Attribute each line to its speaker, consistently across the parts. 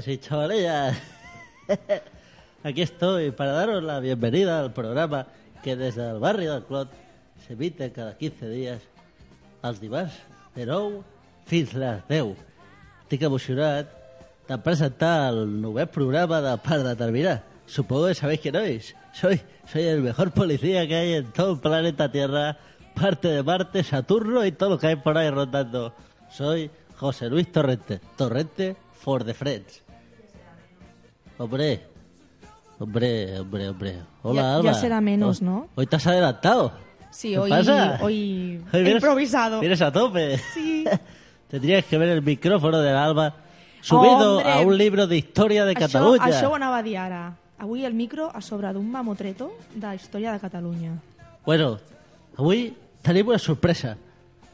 Speaker 1: chavales y chavalillas. Aquí estoy para daros la bienvenida al programa que desde el barrio del Clot se emite cada 15 dies als dimarts de 9 fins les 10. Estic emocionat de presentar el novè programa de Par de Terminar. Supongo que sabéis quién sois. Soy, soy el mejor policía que hay en todo el planeta Tierra, parte de Marte, Saturno y todo lo que hay por ahí rondando. Soy José Luis Torrente. Torrente for the Friends. Hombre, hombre, hombre, hombre. Hola,
Speaker 2: Ya-
Speaker 1: Alba.
Speaker 2: ya será menos, ¿no?
Speaker 1: Hoy te has adelantado.
Speaker 2: Sí,
Speaker 1: ¿Qué
Speaker 2: hoy,
Speaker 1: pasa?
Speaker 2: hoy
Speaker 1: Hoy
Speaker 2: he
Speaker 1: vienes-
Speaker 2: improvisado.
Speaker 1: Vienes a tope.
Speaker 2: Sí.
Speaker 1: Tendrías que ver el micrófono del Alba subido
Speaker 2: Hombre.
Speaker 1: a un libro de historia de
Speaker 2: Això,
Speaker 1: Catalunya.
Speaker 2: això ho anava a dir ara. Avui el micro a sobre d'un mamotreto de història de Catalunya.
Speaker 1: Bueno, avui tenim una sorpresa.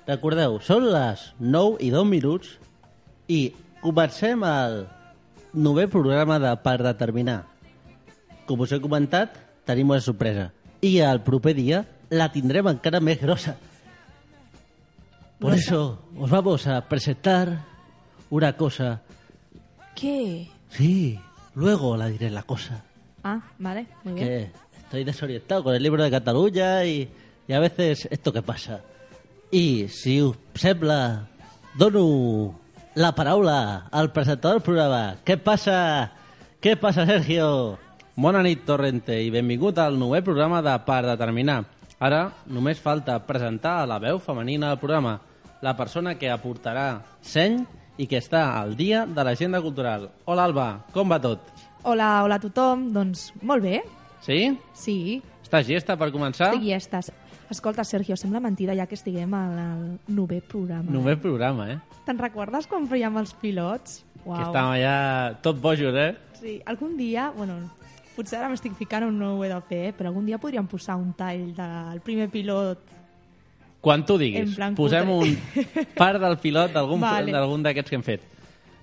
Speaker 1: Recordeu, són les 9 i 2 minuts i comencem el novè programa de Per Determinar. Com us he comentat, tenim una sorpresa. I el proper dia la tindrem encara més grossa. Por
Speaker 2: Grossa.
Speaker 1: eso os vamos a presentar una cosa.
Speaker 2: ¿Qué?
Speaker 1: Sí, luego la diré la cosa.
Speaker 2: Ah, vale, muy bien.
Speaker 1: que estoy desorientado con el libro de Cataluña y, y a veces esto que pasa. I si us sembla, dono la paraula al presentador del programa. Què passa? Què passa, Sergio? Bona nit, Torrente, i benvingut al novè programa de Per Determinar. Ara només falta presentar a la veu femenina del programa, la persona que aportarà seny i que està al dia de l'agenda cultural. Hola, Alba, com va tot?
Speaker 2: Hola, hola a tothom. Doncs molt bé.
Speaker 1: Sí?
Speaker 2: Sí,
Speaker 1: Estàs llesta per començar?
Speaker 2: estic llesta. Escolta, Sergio, sembla mentida ja que estiguem al, novè programa.
Speaker 1: Només programa, eh?
Speaker 2: Te'n recordes quan fèiem els pilots?
Speaker 1: Que estàvem allà tot bojos, eh?
Speaker 2: Sí, algun dia, bueno, potser ara m'estic ficant on no ho he de fer, eh, però algun dia podríem posar un tall del primer pilot.
Speaker 1: Quan tu diguis. Posem un part del pilot d'algun
Speaker 2: Vale.
Speaker 1: d'aquests que hem fet.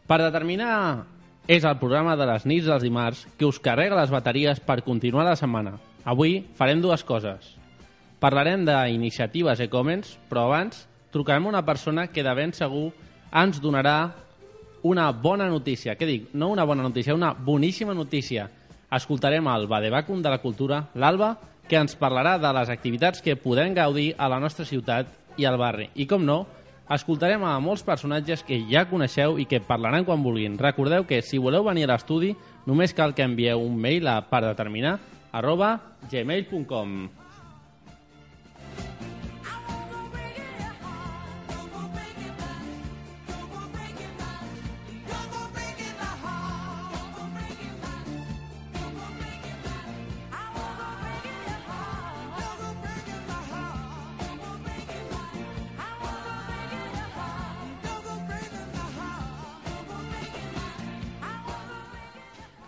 Speaker 1: Per determinar és el programa de les nits dels dimarts que us carrega les bateries per continuar la setmana. Avui farem dues coses. Parlarem d'iniciatives e-commerce, però abans trucarem una persona que de ben segur ens donarà una bona notícia. Què dic? No una bona notícia, una boníssima notícia. Escoltarem el Badebacum de la Cultura, l'Alba, que ens parlarà de les activitats que podem gaudir a la nostra ciutat i al barri. I com no, escoltarem a molts personatges que ja coneixeu i que parlaran quan vulguin. Recordeu que si voleu venir a l'estudi, només cal que envieu un mail a per arroba gmail.com.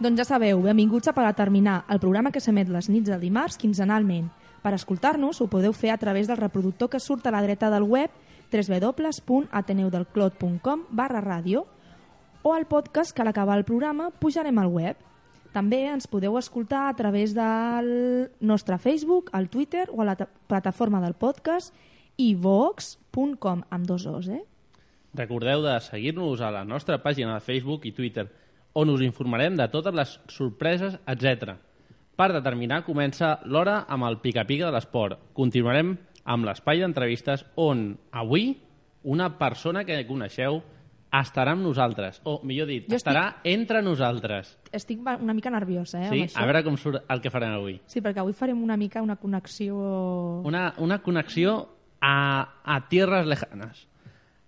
Speaker 2: Doncs ja sabeu, benvinguts a Per a Terminar, el programa que s'emet les nits del dimarts quinzenalment. Per escoltar-nos ho podeu fer a través del reproductor que surt a la dreta del web www.ateneudelclot.com barra ràdio o al podcast que a l'acabar el programa pujarem al web. També ens podeu escoltar a través del nostre Facebook, al Twitter o a la ta- plataforma del podcast ivox.com amb dos os, eh?
Speaker 1: Recordeu de seguir-nos a la nostra pàgina de Facebook i Twitter, on us informarem de totes les sorpreses, etc. Per determinar, comença l'hora amb el pica-pica de l'esport. Continuarem amb l'espai d'entrevistes on avui una persona que coneixeu estarà amb nosaltres, o millor dit,
Speaker 2: Jo
Speaker 1: estarà entre nosaltres.
Speaker 2: Estic una mica nerviosa, eh,
Speaker 1: Sí?
Speaker 2: amb això.
Speaker 1: A veure com surt el que farem avui.
Speaker 2: Sí, perquè avui farem una mica una connexió...
Speaker 1: Una, una connexió a, a tierres lejanes.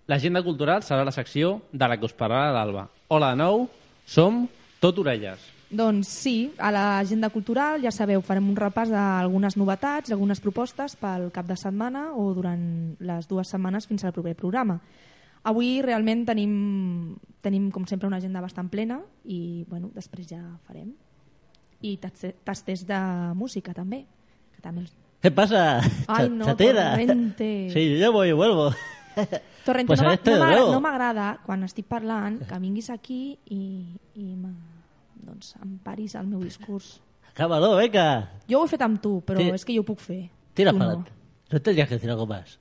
Speaker 1: L'agenda cultural serà la secció de la que us parlarà l'Alba. Hola de nou, som tot orelles.
Speaker 2: Doncs sí, a l'agenda cultural, ja sabeu, farem un repàs d'algunes novetats, algunes propostes pel cap de setmana o durant les dues setmanes fins al proper programa. Avui realment tenim, tenim com sempre, una agenda bastant plena i bueno, després ja farem. I taste- tastés de música també, que també els...
Speaker 3: ¿Qué pasa?
Speaker 2: Ay, no,
Speaker 3: chatera.
Speaker 2: Torrente.
Speaker 3: Sí, yo voy y vuelvo.
Speaker 2: Torrente,
Speaker 3: Pues
Speaker 2: no
Speaker 3: este
Speaker 2: no m'agrada- no quan estic parlant que vinguis aquí i, i doncs, em paris el meu discurs.
Speaker 3: Acábalo, venga.
Speaker 2: Jo ho he fet amb tu, però
Speaker 3: Sí.
Speaker 2: és que jo ho puc fer.
Speaker 3: Tira
Speaker 2: Tu
Speaker 3: para
Speaker 2: no.
Speaker 3: adelante. No tendrías que decir algo más.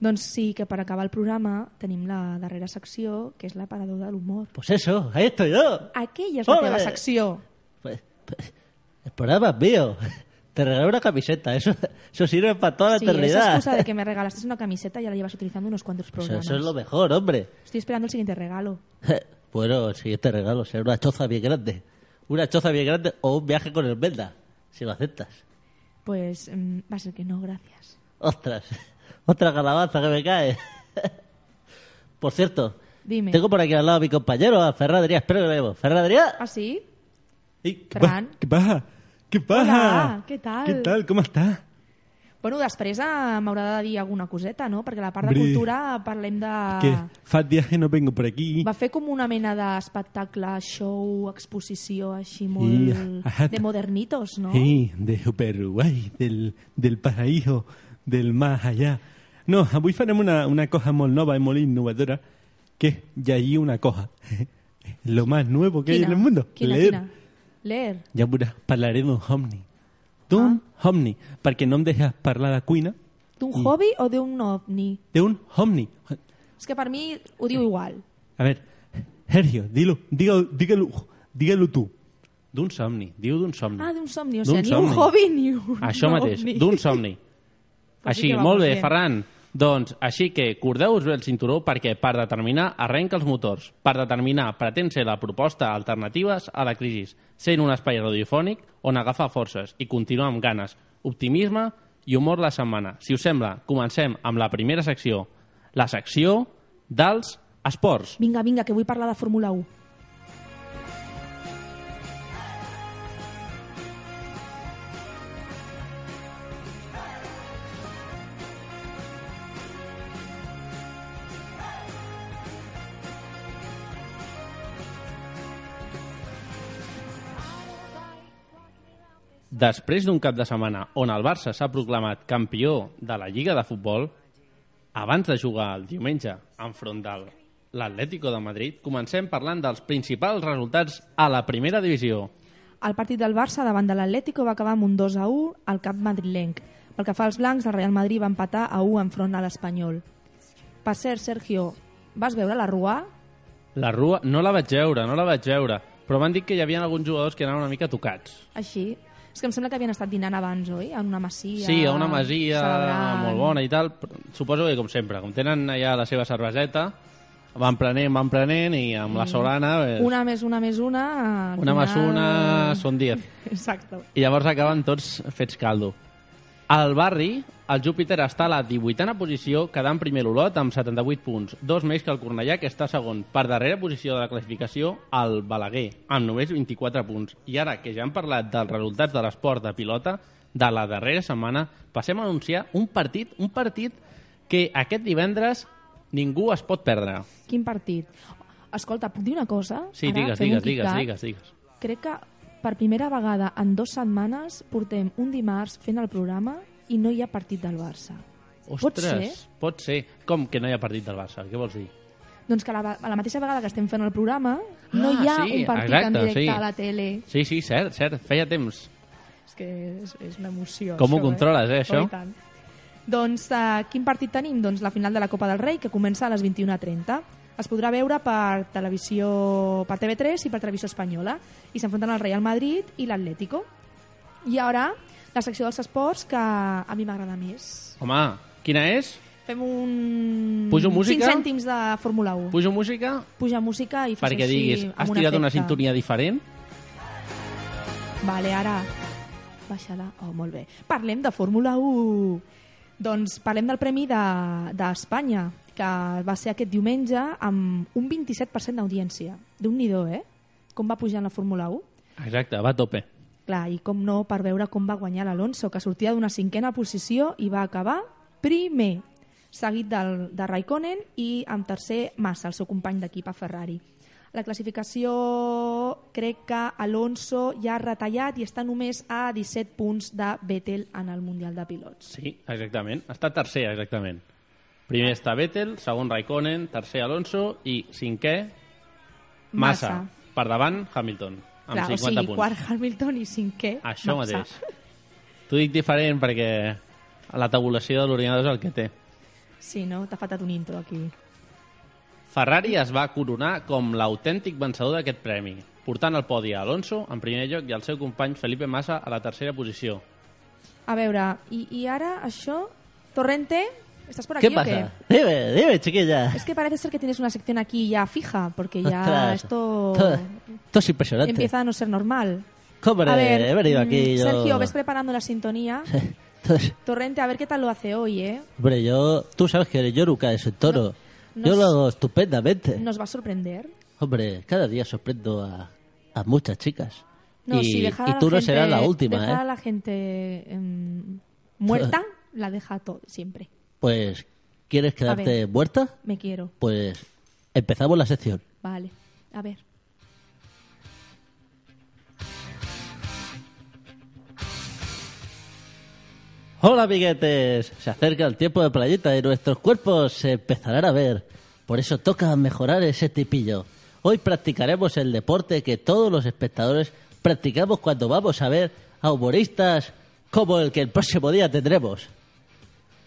Speaker 2: Doncs sí, que per acabar el programa tenim la darrera secció, que és l'aparador de l'humor.
Speaker 3: Pues eso, ahí estoy yo.
Speaker 2: Aquella és la
Speaker 3: Ole!
Speaker 2: teva secció.
Speaker 3: Pues, pues, el programa es mío. Te regalo una camiseta. Eso, eso sirve para toda la
Speaker 2: Sí, esa
Speaker 3: eternidad.
Speaker 2: excusa de que me regalaste una camiseta ya la llevas utilizando unos cuantos
Speaker 3: Eso,
Speaker 2: programas.
Speaker 3: eso es lo mejor, hombre.
Speaker 2: Estoy esperando el siguiente regalo.
Speaker 3: Bueno, el siguiente regalo será una choza bien grande. Una choza bien grande o un viaje con el Melda, si lo aceptas.
Speaker 2: Pues mm, va a ser que no, gracias.
Speaker 3: Ostras, otra calabaza que me cae. Por cierto,
Speaker 2: Dime.
Speaker 3: tengo por aquí al lado a mi compañero, a Ferran Adrià. Espero que lo vemos. Ferran Adrià.
Speaker 2: ¿Ah, sí? Fran.
Speaker 4: pa, què passa? Què passa?
Speaker 2: Hola, què tal?
Speaker 4: Què tal, com està?
Speaker 2: Bueno, després eh, m'haurà de dir alguna coseta, no? Perquè la part de cultura parlem de...
Speaker 4: Que fa dies que no vengo por aquí.
Speaker 2: Va fer com una mena d'espectacle, show, exposició així
Speaker 4: Sí,
Speaker 2: molt...
Speaker 4: ajá.
Speaker 2: de modernitos, no?
Speaker 4: Sí, de Uruguai, del, del paraíso, del más allá. No, avui farem una, una cosa molt nova i molt innovadora, que és llegir una cosa. Lo más nuevo que hay en el mundo.
Speaker 2: Quina,
Speaker 4: leer.
Speaker 2: quina? Leer.
Speaker 4: Ja veuràs, parlaré d'un omni. D'un
Speaker 2: Ah.
Speaker 4: omni, perquè no em deixes parlar de cuina,
Speaker 2: D'un
Speaker 4: I-
Speaker 2: hobby o d'un ovni?
Speaker 4: d'un omni.
Speaker 2: És que per mi ho diu igual.
Speaker 4: A ver, Sergio, dilo, dígalo, dígalo, dígalo tú. D'un somni, diu d'un somni.
Speaker 2: Ah, d'un somni. O sigui, ni un hobby ni un
Speaker 1: Això mateix, d'un somni. Així, molt bé. Ferran. Doncs així que cordeu-vos bé el cinturó perquè per determinar arrenca els motors. Per determinar pretén ser la proposta alternatives a la crisi, sent un espai radiofònic on agafar forces i continuar amb ganes, optimisme i humor la setmana. Si us sembla, comencem amb la primera secció, la secció dels esports.
Speaker 2: Vinga, vinga, que vull parlar de Fórmula 1.
Speaker 1: Després d'un cap de setmana on el Barça s'ha proclamat campió de la Lliga de Futbol, abans de jugar el diumenge enfront de l'Atlético de Madrid, comencem parlant dels principals resultats a la primera divisió.
Speaker 2: El partit del Barça davant de l'Atlético va acabar amb un 2 a 1 al camp madrilenc. Pel que fa als blancs, el Real Madrid va empatar a 1 enfront a l'Espanyol. Per cert, Sergio, vas veure la Rua?
Speaker 1: La Rua no la vaig veure, no la vaig veure, però m'han dit que hi havia alguns jugadors que anaven una mica tocats.
Speaker 2: Així? És que em sembla que havien estat dinant abans, oi? En una masia...
Speaker 1: Sí, a una masia
Speaker 2: celebrant.
Speaker 1: molt bona i tal. Suposo que, com sempre, com tenen allà la seva cerveseta, van prenent, van prenent i amb la solana... eh,
Speaker 2: Una més una més una...
Speaker 1: una més
Speaker 2: final-
Speaker 1: una són 10.
Speaker 2: Exacte.
Speaker 1: I llavors acaben tots fets caldo. Al barri, el Júpiter està a la 18a posició, quedant primer l'Olot amb 78 punts, dos més que el Cornellà, que està segon. Per darrera posició de la classificació, el Balaguer, amb només 24 punts. I ara que ja hem parlat dels resultats de l'esport de pilota, de la darrera setmana, passem a anunciar un partit, un partit que aquest divendres ningú es pot perdre.
Speaker 2: Quin partit? Escolta, puc dir una cosa?
Speaker 1: Sí,
Speaker 2: Ara
Speaker 1: digues,
Speaker 2: fem un
Speaker 1: digues, digues, digues, digues.
Speaker 2: Crec que per primera vegada en dues setmanes portem un dimarts fent el programa i no hi ha partit del Barça. Pot ser?
Speaker 1: Ostres, pot ser. Com que no hi ha partit del Barça? Què vols dir?
Speaker 2: Doncs que a la, a la mateixa vegada que estem fent el programa no
Speaker 1: Ah,
Speaker 2: hi ha
Speaker 1: sí,
Speaker 2: un partit
Speaker 1: exacte,
Speaker 2: en directe
Speaker 1: sí.
Speaker 2: a la tele.
Speaker 1: Sí, sí, cert, cert. Feia temps.
Speaker 2: És que és, és una emoció.
Speaker 1: Com ho
Speaker 2: això,
Speaker 1: controles, eh, això?
Speaker 2: Oh, tant. Doncs uh, quin partit tenim? Doncs la final de la Copa del Rei, que comença a les 21.30. Es podrà veure per televisió, per TV3 i per televisió espanyola. I s'enfronten el Real Madrid i l'Atlético. I ara, la secció dels esports que a mi m'agrada més.
Speaker 1: Home, quina és?
Speaker 2: Fem un...
Speaker 1: Pujo música?
Speaker 2: 5 cèntims de Fórmula 1.
Speaker 1: Pujo música
Speaker 2: Puja música i fas
Speaker 1: perquè
Speaker 2: així
Speaker 1: diguis, has tirat una
Speaker 2: efecte.
Speaker 1: sintonia diferent?
Speaker 2: Vale, ara... Baixa-la. Oh, molt bé. Parlem de Fórmula 1. Doncs parlem del Premi de- d'Espanya, de, que va ser aquest diumenge amb un 27% d'audiència. déu nhi eh? Com va pujar en la Fórmula 1.
Speaker 1: Exacte, va a tope.
Speaker 2: Clar, i com no, per veure com va guanyar l'Alonso, que sortia d'una cinquena posició i va acabar primer, seguit del, de Raikkonen i amb tercer Massa, el seu company d'equip a Ferrari. La classificació crec que Alonso ja ha retallat i està només a 17 punts de Vettel en el Mundial de Pilots.
Speaker 1: Sí, exactament. Està tercer, exactament. Primer està Vettel, segon Raikkonen, tercer Alonso i cinquè Massa.
Speaker 2: Massa.
Speaker 1: Per davant, Hamilton, amb
Speaker 2: Clar,
Speaker 1: 50
Speaker 2: o sigui,
Speaker 1: punts.
Speaker 2: quart Hamilton i cinquè
Speaker 1: Això
Speaker 2: Massa.
Speaker 1: mateix. T'ho dic diferent perquè la tabulació de l'ordinador és el que té.
Speaker 2: Sí, no? T'ha faltat un intro aquí.
Speaker 1: Ferrari es va coronar com l'autèntic vencedor d'aquest premi, portant al podi a Alonso en primer lloc i el seu company Felipe Massa a la tercera posició.
Speaker 2: A veure, i, i ara això... Torrente, ¿estás por aquí
Speaker 3: ¿Qué
Speaker 2: o
Speaker 3: pasa?
Speaker 2: qué?
Speaker 3: Dime, dime, chiquilla.
Speaker 2: Es que parece ser que tienes una sección aquí ya fija, porque ya
Speaker 3: Ostras,
Speaker 2: esto
Speaker 3: Todo, todo es impresionante.
Speaker 2: empieza a no ser normal.
Speaker 3: Hombre,
Speaker 2: a ver,
Speaker 3: he venido
Speaker 2: mm,
Speaker 3: aquí yo...
Speaker 2: Sergio, ves preparando la sintonía. Torrente, a ver qué tal lo hace hoy, ¿eh?
Speaker 3: hombre, yo... Tú sabes que yo nunca es el toro.
Speaker 2: No,
Speaker 3: yo
Speaker 2: no
Speaker 3: lo hago estupendamente.
Speaker 2: Nos va a sorprender.
Speaker 3: Hombre, cada día sorprendo a, a muchas chicas.
Speaker 2: No,
Speaker 3: y,
Speaker 2: dejar a
Speaker 3: y
Speaker 2: la
Speaker 3: tú no
Speaker 2: gente-
Speaker 3: serás la última,
Speaker 2: Dejar a
Speaker 3: ¿eh?
Speaker 2: la gente em, muerta, la deja todo, siempre.
Speaker 3: Pues, ¿quieres quedarte
Speaker 2: ver.
Speaker 3: muerta?
Speaker 2: Me quiero.
Speaker 3: Pues empezamos la sección.
Speaker 2: Vale, a ver.
Speaker 3: Hola amiguetes, se acerca el tiempo de playita y nuestros cuerpos se empezarán a ver. Por eso toca mejorar ese tipillo. Hoy practicaremos el deporte que todos los espectadores practicamos cuando vamos a ver a humoristas como el que el próximo día tendremos.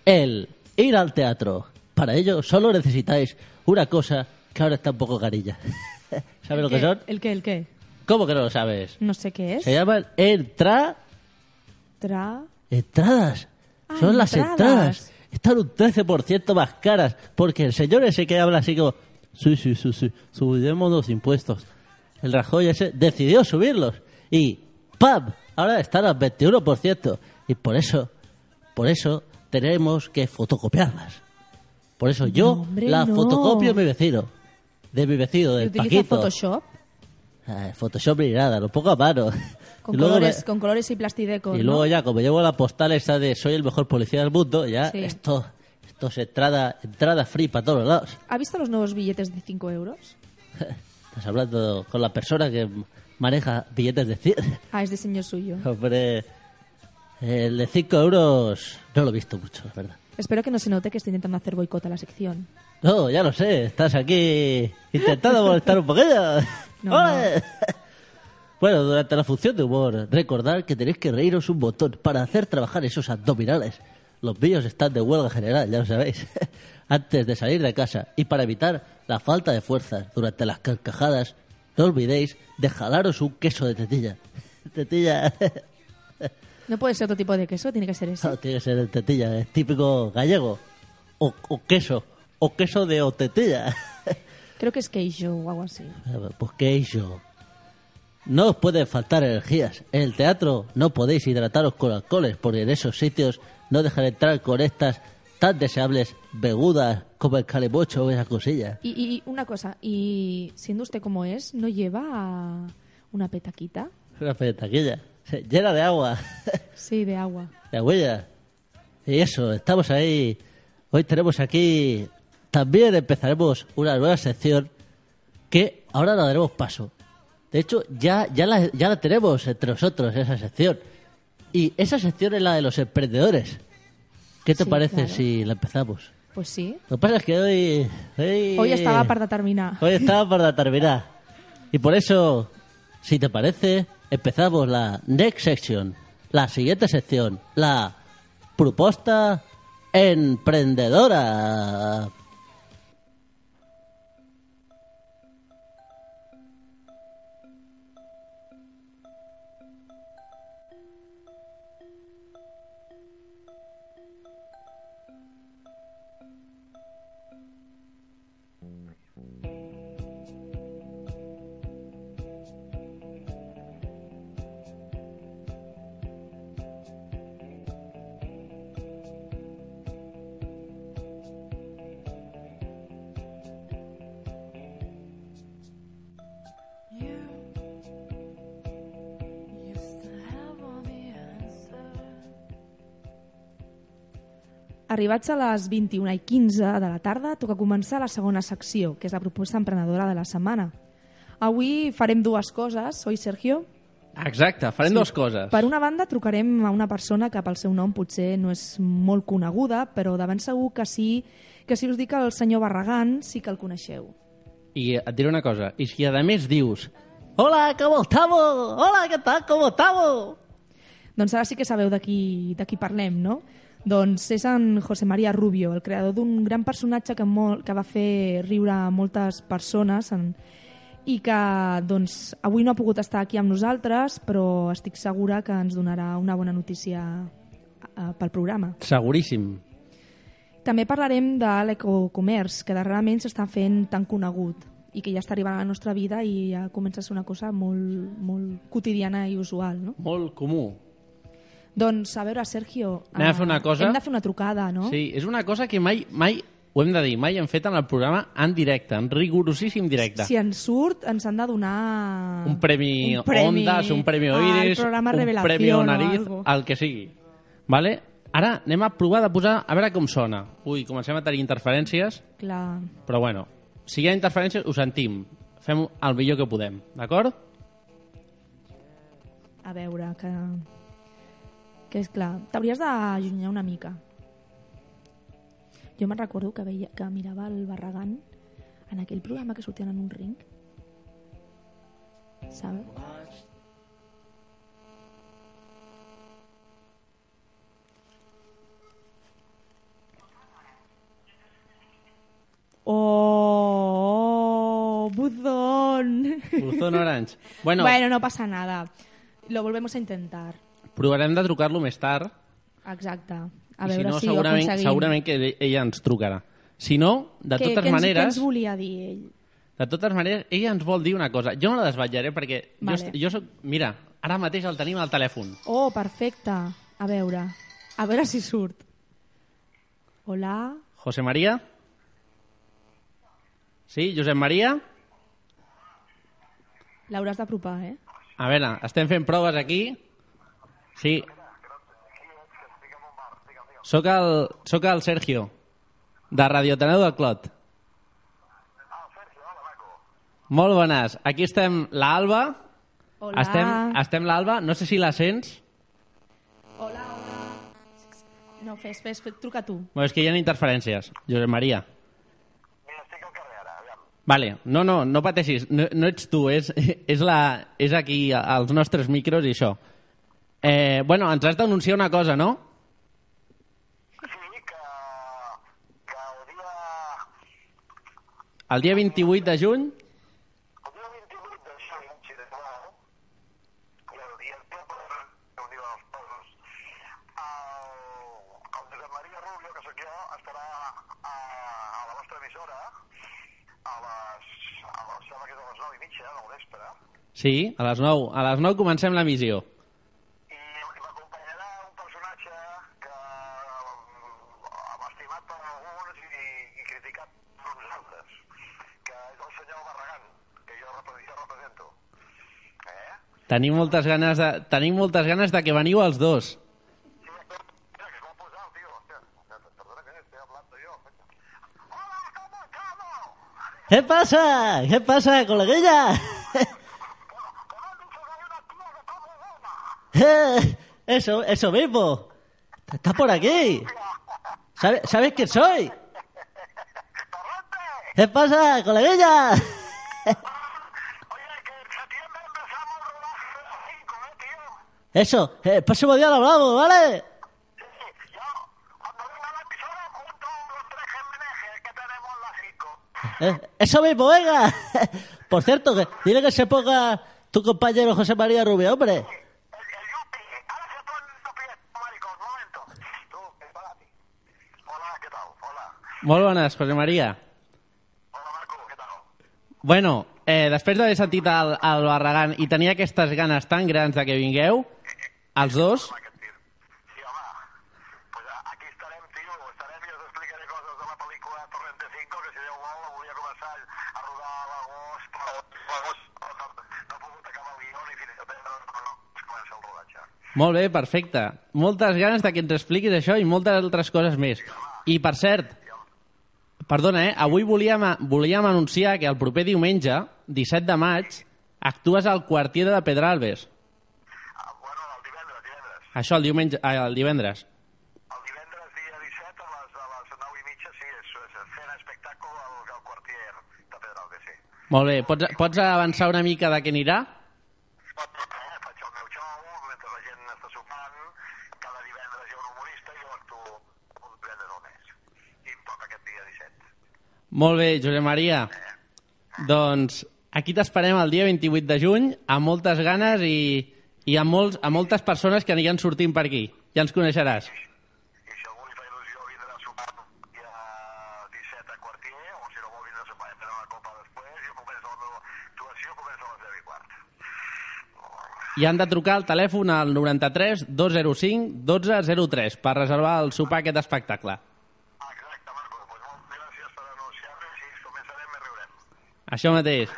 Speaker 3: El ir al teatro. Para ello solo necesitáis una cosa que ahora está un poco carilla. ¿Sabes lo que son?
Speaker 2: ¿El qué? ¿El qué?
Speaker 3: ¿Cómo que no lo sabes?
Speaker 2: No sé qué es.
Speaker 3: Se llaman entra
Speaker 2: Tra...
Speaker 3: Entradas.
Speaker 2: Ah,
Speaker 3: Son las
Speaker 2: entradas.
Speaker 3: entradas. Están un 13% más caras. Porque el señor ese que habla así como... Sí, sí, sí, sí. Subiremos los impuestos. El Rajoy ese decidió subirlos. Y ¡pam! Ahora están al 21%. Y por eso, por eso tenemos que fotocopiarlas. Por eso yo
Speaker 2: No, hombre,
Speaker 3: la
Speaker 2: no.
Speaker 3: fotocopio a mi vecino. De mi vecino,
Speaker 2: ¿Y
Speaker 3: del Paquito.
Speaker 2: Photoshop?
Speaker 3: Ah, Photoshop ni nada, lo pongo a mano.
Speaker 2: Con
Speaker 3: me-
Speaker 2: colores, con colores y plastideco,
Speaker 3: y
Speaker 2: ¿no?
Speaker 3: luego ya, como llevo la postal esta de soy el mejor policía del mundo, ya
Speaker 2: Sí.
Speaker 3: esto, esto es entrada, entrada free para todos lados.
Speaker 2: ¿Ha visto los nuevos billetes de 5 euros?
Speaker 3: Estás hablando con la persona que maneja billetes de 100.
Speaker 2: Ah, es diseño suyo.
Speaker 3: Hombre, el de 5 euros no lo he visto mucho, la verdad.
Speaker 2: Espero que no se note que estoy intentando hacer boicot a la sección.
Speaker 3: No, ya lo sé, estás aquí intentando molestar un poquillo.
Speaker 2: No,
Speaker 3: ¡Ole! Bueno, durante la función de humor, recordad que tenéis que reíros un montón para hacer trabajar esos abdominales. Los míos están de huelga general, ya lo sabéis. Antes de salir de casa y para evitar la falta de fuerzas durante las carcajadas, no olvidéis de jalaros un queso de tetilla. Tetilla,
Speaker 2: No puede ser otro tipo de queso, tiene que ser ese.
Speaker 3: no, tiene que ser de tetilla, es típico gallego. O, o queso, o queso de o tetilla.
Speaker 2: Creo que es queijo o algo así.
Speaker 3: Pues qué hizo. No os pueden faltar energías. En el teatro no podéis hidrataros con alcoholes, porque en esos sitios no dejan entrar con estas tan deseables begudas como el calimocho o esas cosillas.
Speaker 2: Y, y- y una cosa, y siendo usted como es, ¿no lleva una petaquita?
Speaker 3: Una petaquilla llena de agua,
Speaker 2: Sí, de agua.
Speaker 3: de agüilla. Y eso, estamos ahí. Hoy tenemos aquí. También empezaremos una nueva sección que ahora la daremos paso. De hecho, ya, ya, la, ya la tenemos entre nosotros, esa sección. Y esa sección es la de los emprendedores. ¿Qué te
Speaker 2: Sí,
Speaker 3: parece
Speaker 2: claro.
Speaker 3: si la empezamos?
Speaker 2: Pues sí.
Speaker 3: Lo que pasa es que hoy... Hoy,
Speaker 2: Hoy estaba para terminar.
Speaker 3: Hoy estaba para terminar. Y por eso, si te parece, empezamos la next section. La siguiente sección. La propuesta emprendedora.
Speaker 2: Arribats a les 21 i 15 de la tarda, toca començar la segona secció, que és la proposta emprenedora de la setmana. Avui farem dues coses, oi, Sergio?
Speaker 1: Exacte, farem dues coses.
Speaker 2: Per una banda, trucarem a una persona que pel seu nom potser no és molt coneguda, però de ben segur que sí que si us dic el senyor Barragán sí que el coneixeu.
Speaker 1: I et diré una cosa, i si a més dius
Speaker 3: Hola, ¿cómo estamos? Hola, ¿qué tal? ¿Cómo estamos?
Speaker 2: Doncs ara sí que sabeu de qui, de qui parlem, no? Doncs és en José María Rubio, el creador d'un gran personatge que, molt, que va fer riure a moltes persones en, i que doncs, avui no ha pogut estar aquí amb nosaltres, però estic segura que ens donarà una bona notícia eh, pel programa.
Speaker 1: seguríssim.
Speaker 2: També parlarem de l'ecocomerç, que darrerament s'està fent tan conegut i que ja està arribant a la nostra vida i ja comença a ser una cosa molt, molt quotidiana i usual, no?
Speaker 1: Molt comú.
Speaker 2: Doncs, a veure, Sergio...
Speaker 1: Anem a fer una
Speaker 2: eh,
Speaker 1: cosa?
Speaker 2: Hem de fer una trucada, no?
Speaker 1: Sí, és una cosa que mai, mai, ho hem de dir, mai hem fet en el programa en directe, en rigorosíssim directe.
Speaker 2: Si ens surt, ens han de donar...
Speaker 1: un premi,
Speaker 2: un premi
Speaker 1: Ondas, un premi Oiris, un premi
Speaker 2: algo.
Speaker 1: el que sigui. Vale? Ara anem a provar de posar, a veure com sona. Ui, comencem a tenir interferències,
Speaker 2: Clar.
Speaker 1: però bueno, si hi ha interferències ho sentim. Fem el millor que podem, d'acord?
Speaker 2: A veure, que... Que és clar, t'hauries d'allunyar una mica. Jo me'n recordo que, veia, que mirava el Barragán en aquell programa que sortien en un ring. Saps? Oh, buzón.
Speaker 1: Buzón Orange. Bueno,
Speaker 2: Bueno, no pasa nada. Lo volvemos a intentar.
Speaker 1: Provarem de trucar-lo més tard,
Speaker 2: Exacte. A
Speaker 1: i si
Speaker 2: veure
Speaker 1: no,
Speaker 2: si ho
Speaker 1: segurament,
Speaker 2: aconseguim.
Speaker 1: segurament que ella ens trucarà. Si no, de
Speaker 2: Què-
Speaker 1: totes
Speaker 2: què ens, Què
Speaker 1: maneres...
Speaker 2: ens volia dir ell?
Speaker 1: De totes maneres, ella ens vol dir una cosa. Jo no la desvetllaré perquè
Speaker 2: Vale.
Speaker 1: jo, jo soc... Mira, ara mateix el tenim al telèfon.
Speaker 2: Oh, perfecte. A veure. A veure si surt. Hola?
Speaker 1: José María? Sí, Josep Maria?
Speaker 2: L'hauràs d'apropar, eh?
Speaker 1: A veure, estem fent proves aquí. Sí. Soc el, soc el Sergio, de Radio Ateneu del Clot. Molt bones. Aquí estem l'Alba.
Speaker 2: Hola.
Speaker 1: Estem, estem l'Alba. No sé si la sents.
Speaker 2: Hola, hola. No, fes, fes, fes, truca tu.
Speaker 1: Bueno, és que hi ha interferències. Josep Maria. Vale, no, no, no pateixis, no, no ets tu, és, és, la, és aquí als nostres micros i això. Eh, bueno, ens has d'anunciar una cosa, no?
Speaker 5: Sí, que, que el dia,
Speaker 1: El dia 28 de juny,
Speaker 5: el dia 28 de juny, si de plau, i el, dia per reunir els posos, el, el Josep Maria Rubio, que sóc jo, estarà a, a la vostra emissora a les, a les, que a les 9 i mitja del vespre,
Speaker 1: sí, a les 9. A les 9 comencem l'emissió.
Speaker 5: i, i m'acompanyarà un personatge que um, estimat per alguns i, i criticat per uns altres, que és el senyor Barragán, que jo, repre- jo represento. Eh?
Speaker 1: Tenim moltes ganes de, tenim moltes ganes de que veniu els dos.
Speaker 5: Sí, mira, que es va posar el tio. Hòstia, perdona que estoy hablando yo. Hola, ¿cómo estamos?
Speaker 3: ¿Qué pasa? ¿Qué pasa, coleguilla?
Speaker 5: Que me han dicho que hay una tía que está muy buena.
Speaker 3: Eh, Eso, eso mismo. Está por aquí. ¿Sabe- ¿Sabes quién soy?
Speaker 5: ¡Torrente!
Speaker 3: ¿Qué pasa, coleguilla? Eso, eh, el próximo día lo hablamos, ¿vale?
Speaker 5: Sí, yo, cuando venga a la emisora, junto los tres gemenejes que tenemos en las 5.
Speaker 3: Eh, eso mismo, venga. Por cierto, que dile que se ponga tu compañero José María Rubio, hombre.
Speaker 5: El, el Yupi, ahora se pone el Yupi, maricón, un momento. Tú, es para ti. Hola, ¿qué tal? Hola.
Speaker 1: Molt bones, José María.
Speaker 5: Hola, Marco, ¿qué tal?
Speaker 1: Bueno, eh, després d'haver sentit el, el Barragán i tenir aquestes ganes tan grans de que vingueu, els dos.
Speaker 5: Sí, home, pues a- aquí estarem, tio, estarem i us explicaré coses de la pel·lícula Torrente 5, que si Déu vol la volia començar a rodar a l'agost, però l'agost no, no, no he pogut acabar el guió ni fins a setembre, no, no, es comença el rodatge.
Speaker 1: Molt bé, perfecte. Moltes ganes de que ens expliquis això i moltes altres coses més. I, per cert, perdona, eh? avui volíem, volíem anunciar que el proper diumenge, 17 de maig, actues al quartier de Pedralbes.
Speaker 5: Ah, bueno, el divendres, divendres.
Speaker 1: Això, el, diumenge, ah, el divendres.
Speaker 5: El divendres, dia 17, a les, a les 9 i mitja, sí, és, és fent espectacle al, al quartier de Pedralbes, sí.
Speaker 1: Molt bé, pots, pots avançar una mica de què anirà?
Speaker 5: Eh, faig el meu show, mentre la gent està sopant, cada divendres hi ha un humorista i jo actuo un divendres al mes. I em toca aquest dia 17.
Speaker 1: Molt bé, Josep Maria. Doncs aquí t'esperem el dia 28 de juny amb moltes ganes i, i amb, molts, amb moltes persones que aniran sortint per aquí. Ja ens coneixeràs.
Speaker 5: I si algú li fa il·lusió vindre a sopar dia 17 a quartier, o si no vol vindre a sopar i prendre una copa després, jo començo la meva actuació, comença a les 10 i quart.
Speaker 1: I han de trucar al telèfon al 93 205 1203 per reservar el sopar aquest espectacle.
Speaker 5: Exacte, Marco. Pues moltes gràcies per anunciar-me. Si començarem, més riurem.
Speaker 1: Això mateix.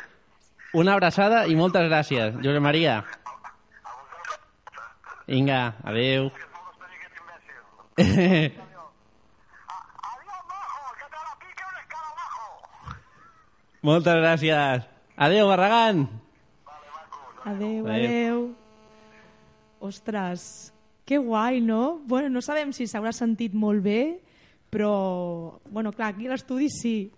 Speaker 1: Una abraçada i moltes gràcies, Josep Maria.
Speaker 5: un escarabajo.
Speaker 1: moltes gràcies. Adeu, Barragán.
Speaker 2: Adeu,
Speaker 1: Adeu.
Speaker 2: adeu. Ostres, que guai, no? Bueno, no sabem si s'haurà sentit molt bé, però, bueno, clar, aquí a l'estudi sí.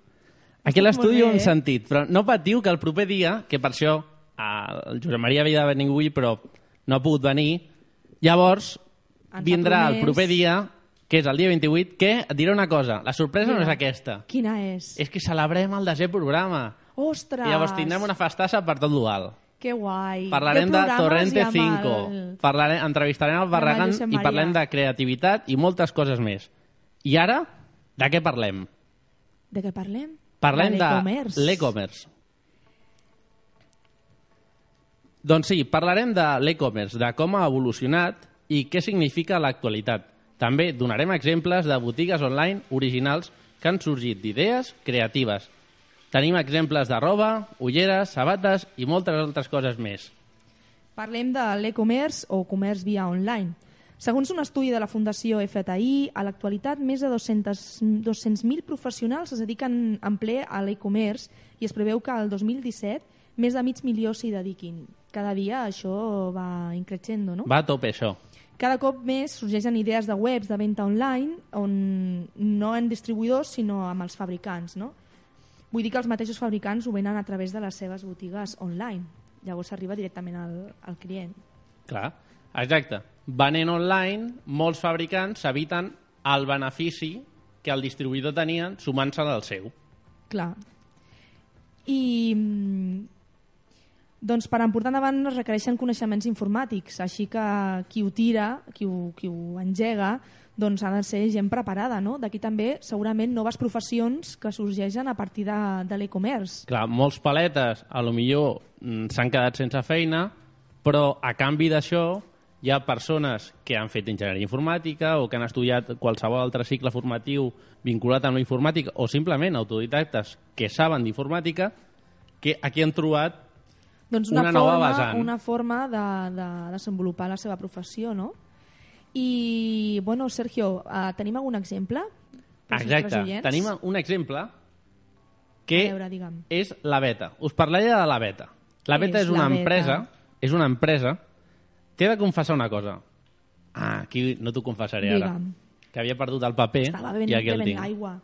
Speaker 1: Aquí l'estudi ho hem
Speaker 2: eh?
Speaker 1: sentit, però no patiu que el proper dia, que per això eh, el Josep Maria havia de venir avui, però no ha pogut venir, llavors
Speaker 2: Ens
Speaker 1: vindrà el proper dia, que és el dia 28, que et diré una cosa, la sorpresa no és
Speaker 2: Quina?
Speaker 1: aquesta,
Speaker 2: Quina és?
Speaker 1: és que celebrem el desè programa.
Speaker 2: Ostres!
Speaker 1: I llavors tindrem una festassa per tot l'Ual.
Speaker 2: Que guai.
Speaker 1: Parlarem de Torrente
Speaker 2: i amb
Speaker 1: 5,
Speaker 2: El...
Speaker 1: parlarem, entrevistarem el Barragán
Speaker 2: Josep
Speaker 1: i parlem de creativitat i moltes coses més. I ara, de què parlem?
Speaker 2: De què parlem?
Speaker 1: Parlem de
Speaker 2: l'e-commerce.
Speaker 1: Doncs sí, parlarem de l'e-commerce, de com ha evolucionat i què significa l'actualitat. També donarem exemples de botigues online originals que han sorgit d'idees creatives. Tenim exemples de roba, ulleres, sabates i moltes altres coses més.
Speaker 2: Parlem de l'e-commerce o comerç via online. Segons un estudi de la Fundació FTI, a l'actualitat més de 200 200.000 professionals es dediquen en ple a l'e-commerce i es preveu que al 2017 més de mig milió s'hi dediquin. Cada dia això va increixendo, no?
Speaker 1: Va a tope això.
Speaker 2: Cada cop més sorgeixen idees de webs de venda online on no en distribuïdors sinó amb els fabricants, no? Vull dir que els mateixos fabricants ho venen a través de les seves botigues online. Llavors s'arriba directament al, al client.
Speaker 1: Clar, exacte. Venent online, molts fabricants s'eviten el benefici que el distribuïdor tenien sumant-se del seu.
Speaker 2: Clar. I mm, doncs per emportar endavant es requereixen coneixements informàtics, així que qui ho tira, qui ho, qui ho engega, doncs ha de ser gent preparada, no? D'aquí també segurament noves professions que sorgeixen a partir de, de l'e-commerce.
Speaker 1: Clar, molts paletes a lo millor mm, s'han quedat sense feina, però a canvi d'això hi ha persones que han fet enginyeria informàtica o que han estudiat qualsevol altre cicle formatiu vinculat amb la informàtica o simplement autodidactes que saben d'informàtica que aquí han trobat
Speaker 2: Doncs una,
Speaker 1: Una nova
Speaker 2: forma,
Speaker 1: vessant.
Speaker 2: Una forma de, de desenvolupar la seva professió, no? I, bueno, Sergio, uh, tenim algun exemple?
Speaker 1: Exacte. Tenim un exemple que
Speaker 2: A veure, digue'm.
Speaker 1: és la Beta. Us parlaré de la Beta. La Beta
Speaker 2: és
Speaker 1: és una
Speaker 2: Beta?
Speaker 1: empresa, és una empresa. T'he de confessar una cosa. Ah, aquí no t'ho confessaré ara.
Speaker 2: Digue'm.
Speaker 1: Que havia perdut el paper
Speaker 2: Estava
Speaker 1: i aquí el tinc.
Speaker 2: aigua.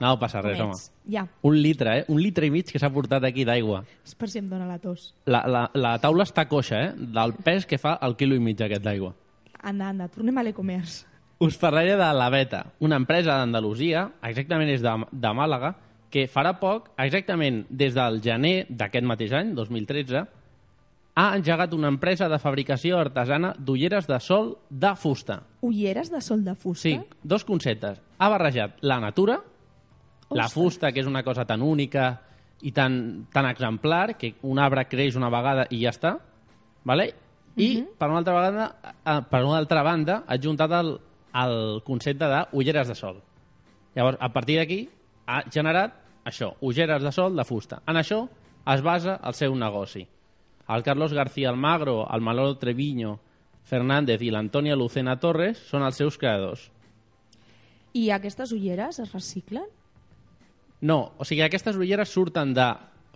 Speaker 1: No passa res, home.
Speaker 2: Ja,
Speaker 1: Un litre, eh? Un litre i mig que s'ha portat aquí d'aigua.
Speaker 2: és per si em dóna la tos.
Speaker 1: La, la, la taula està coixa, eh? Del pes que fa el quilo i mig aquest d'aigua.
Speaker 2: Anda, anda, tornem a l'e-commerce.
Speaker 1: Us parlaré de la Beta, una empresa d'Andalusia, exactament és de, de Màlaga, que farà poc, exactament des del gener d'aquest mateix any, 2013, ha engegat una empresa de fabricació artesana d'ulleres de sol de fusta.
Speaker 2: Ulleres de sol de fusta?
Speaker 1: Sí, dos conceptes. Ha barrejat la natura, la fusta, que és una cosa tan única i tan, tan exemplar, que un arbre creix una vegada i ja està, vale? i per, una altra vegada, eh, per una altra banda ha juntat el, el concepte de ulleres de sol. Llavors, a partir d'aquí, ha generat això, ulleres de sol de fusta. En això es basa el seu negoci. El Carlos García Almagro, el Manolo Treviño, Fernández i l'Antònia Lucena Torres són els seus creadors.
Speaker 2: I aquestes ulleres es reciclen?
Speaker 1: No, o sigui, aquestes ulleres surten de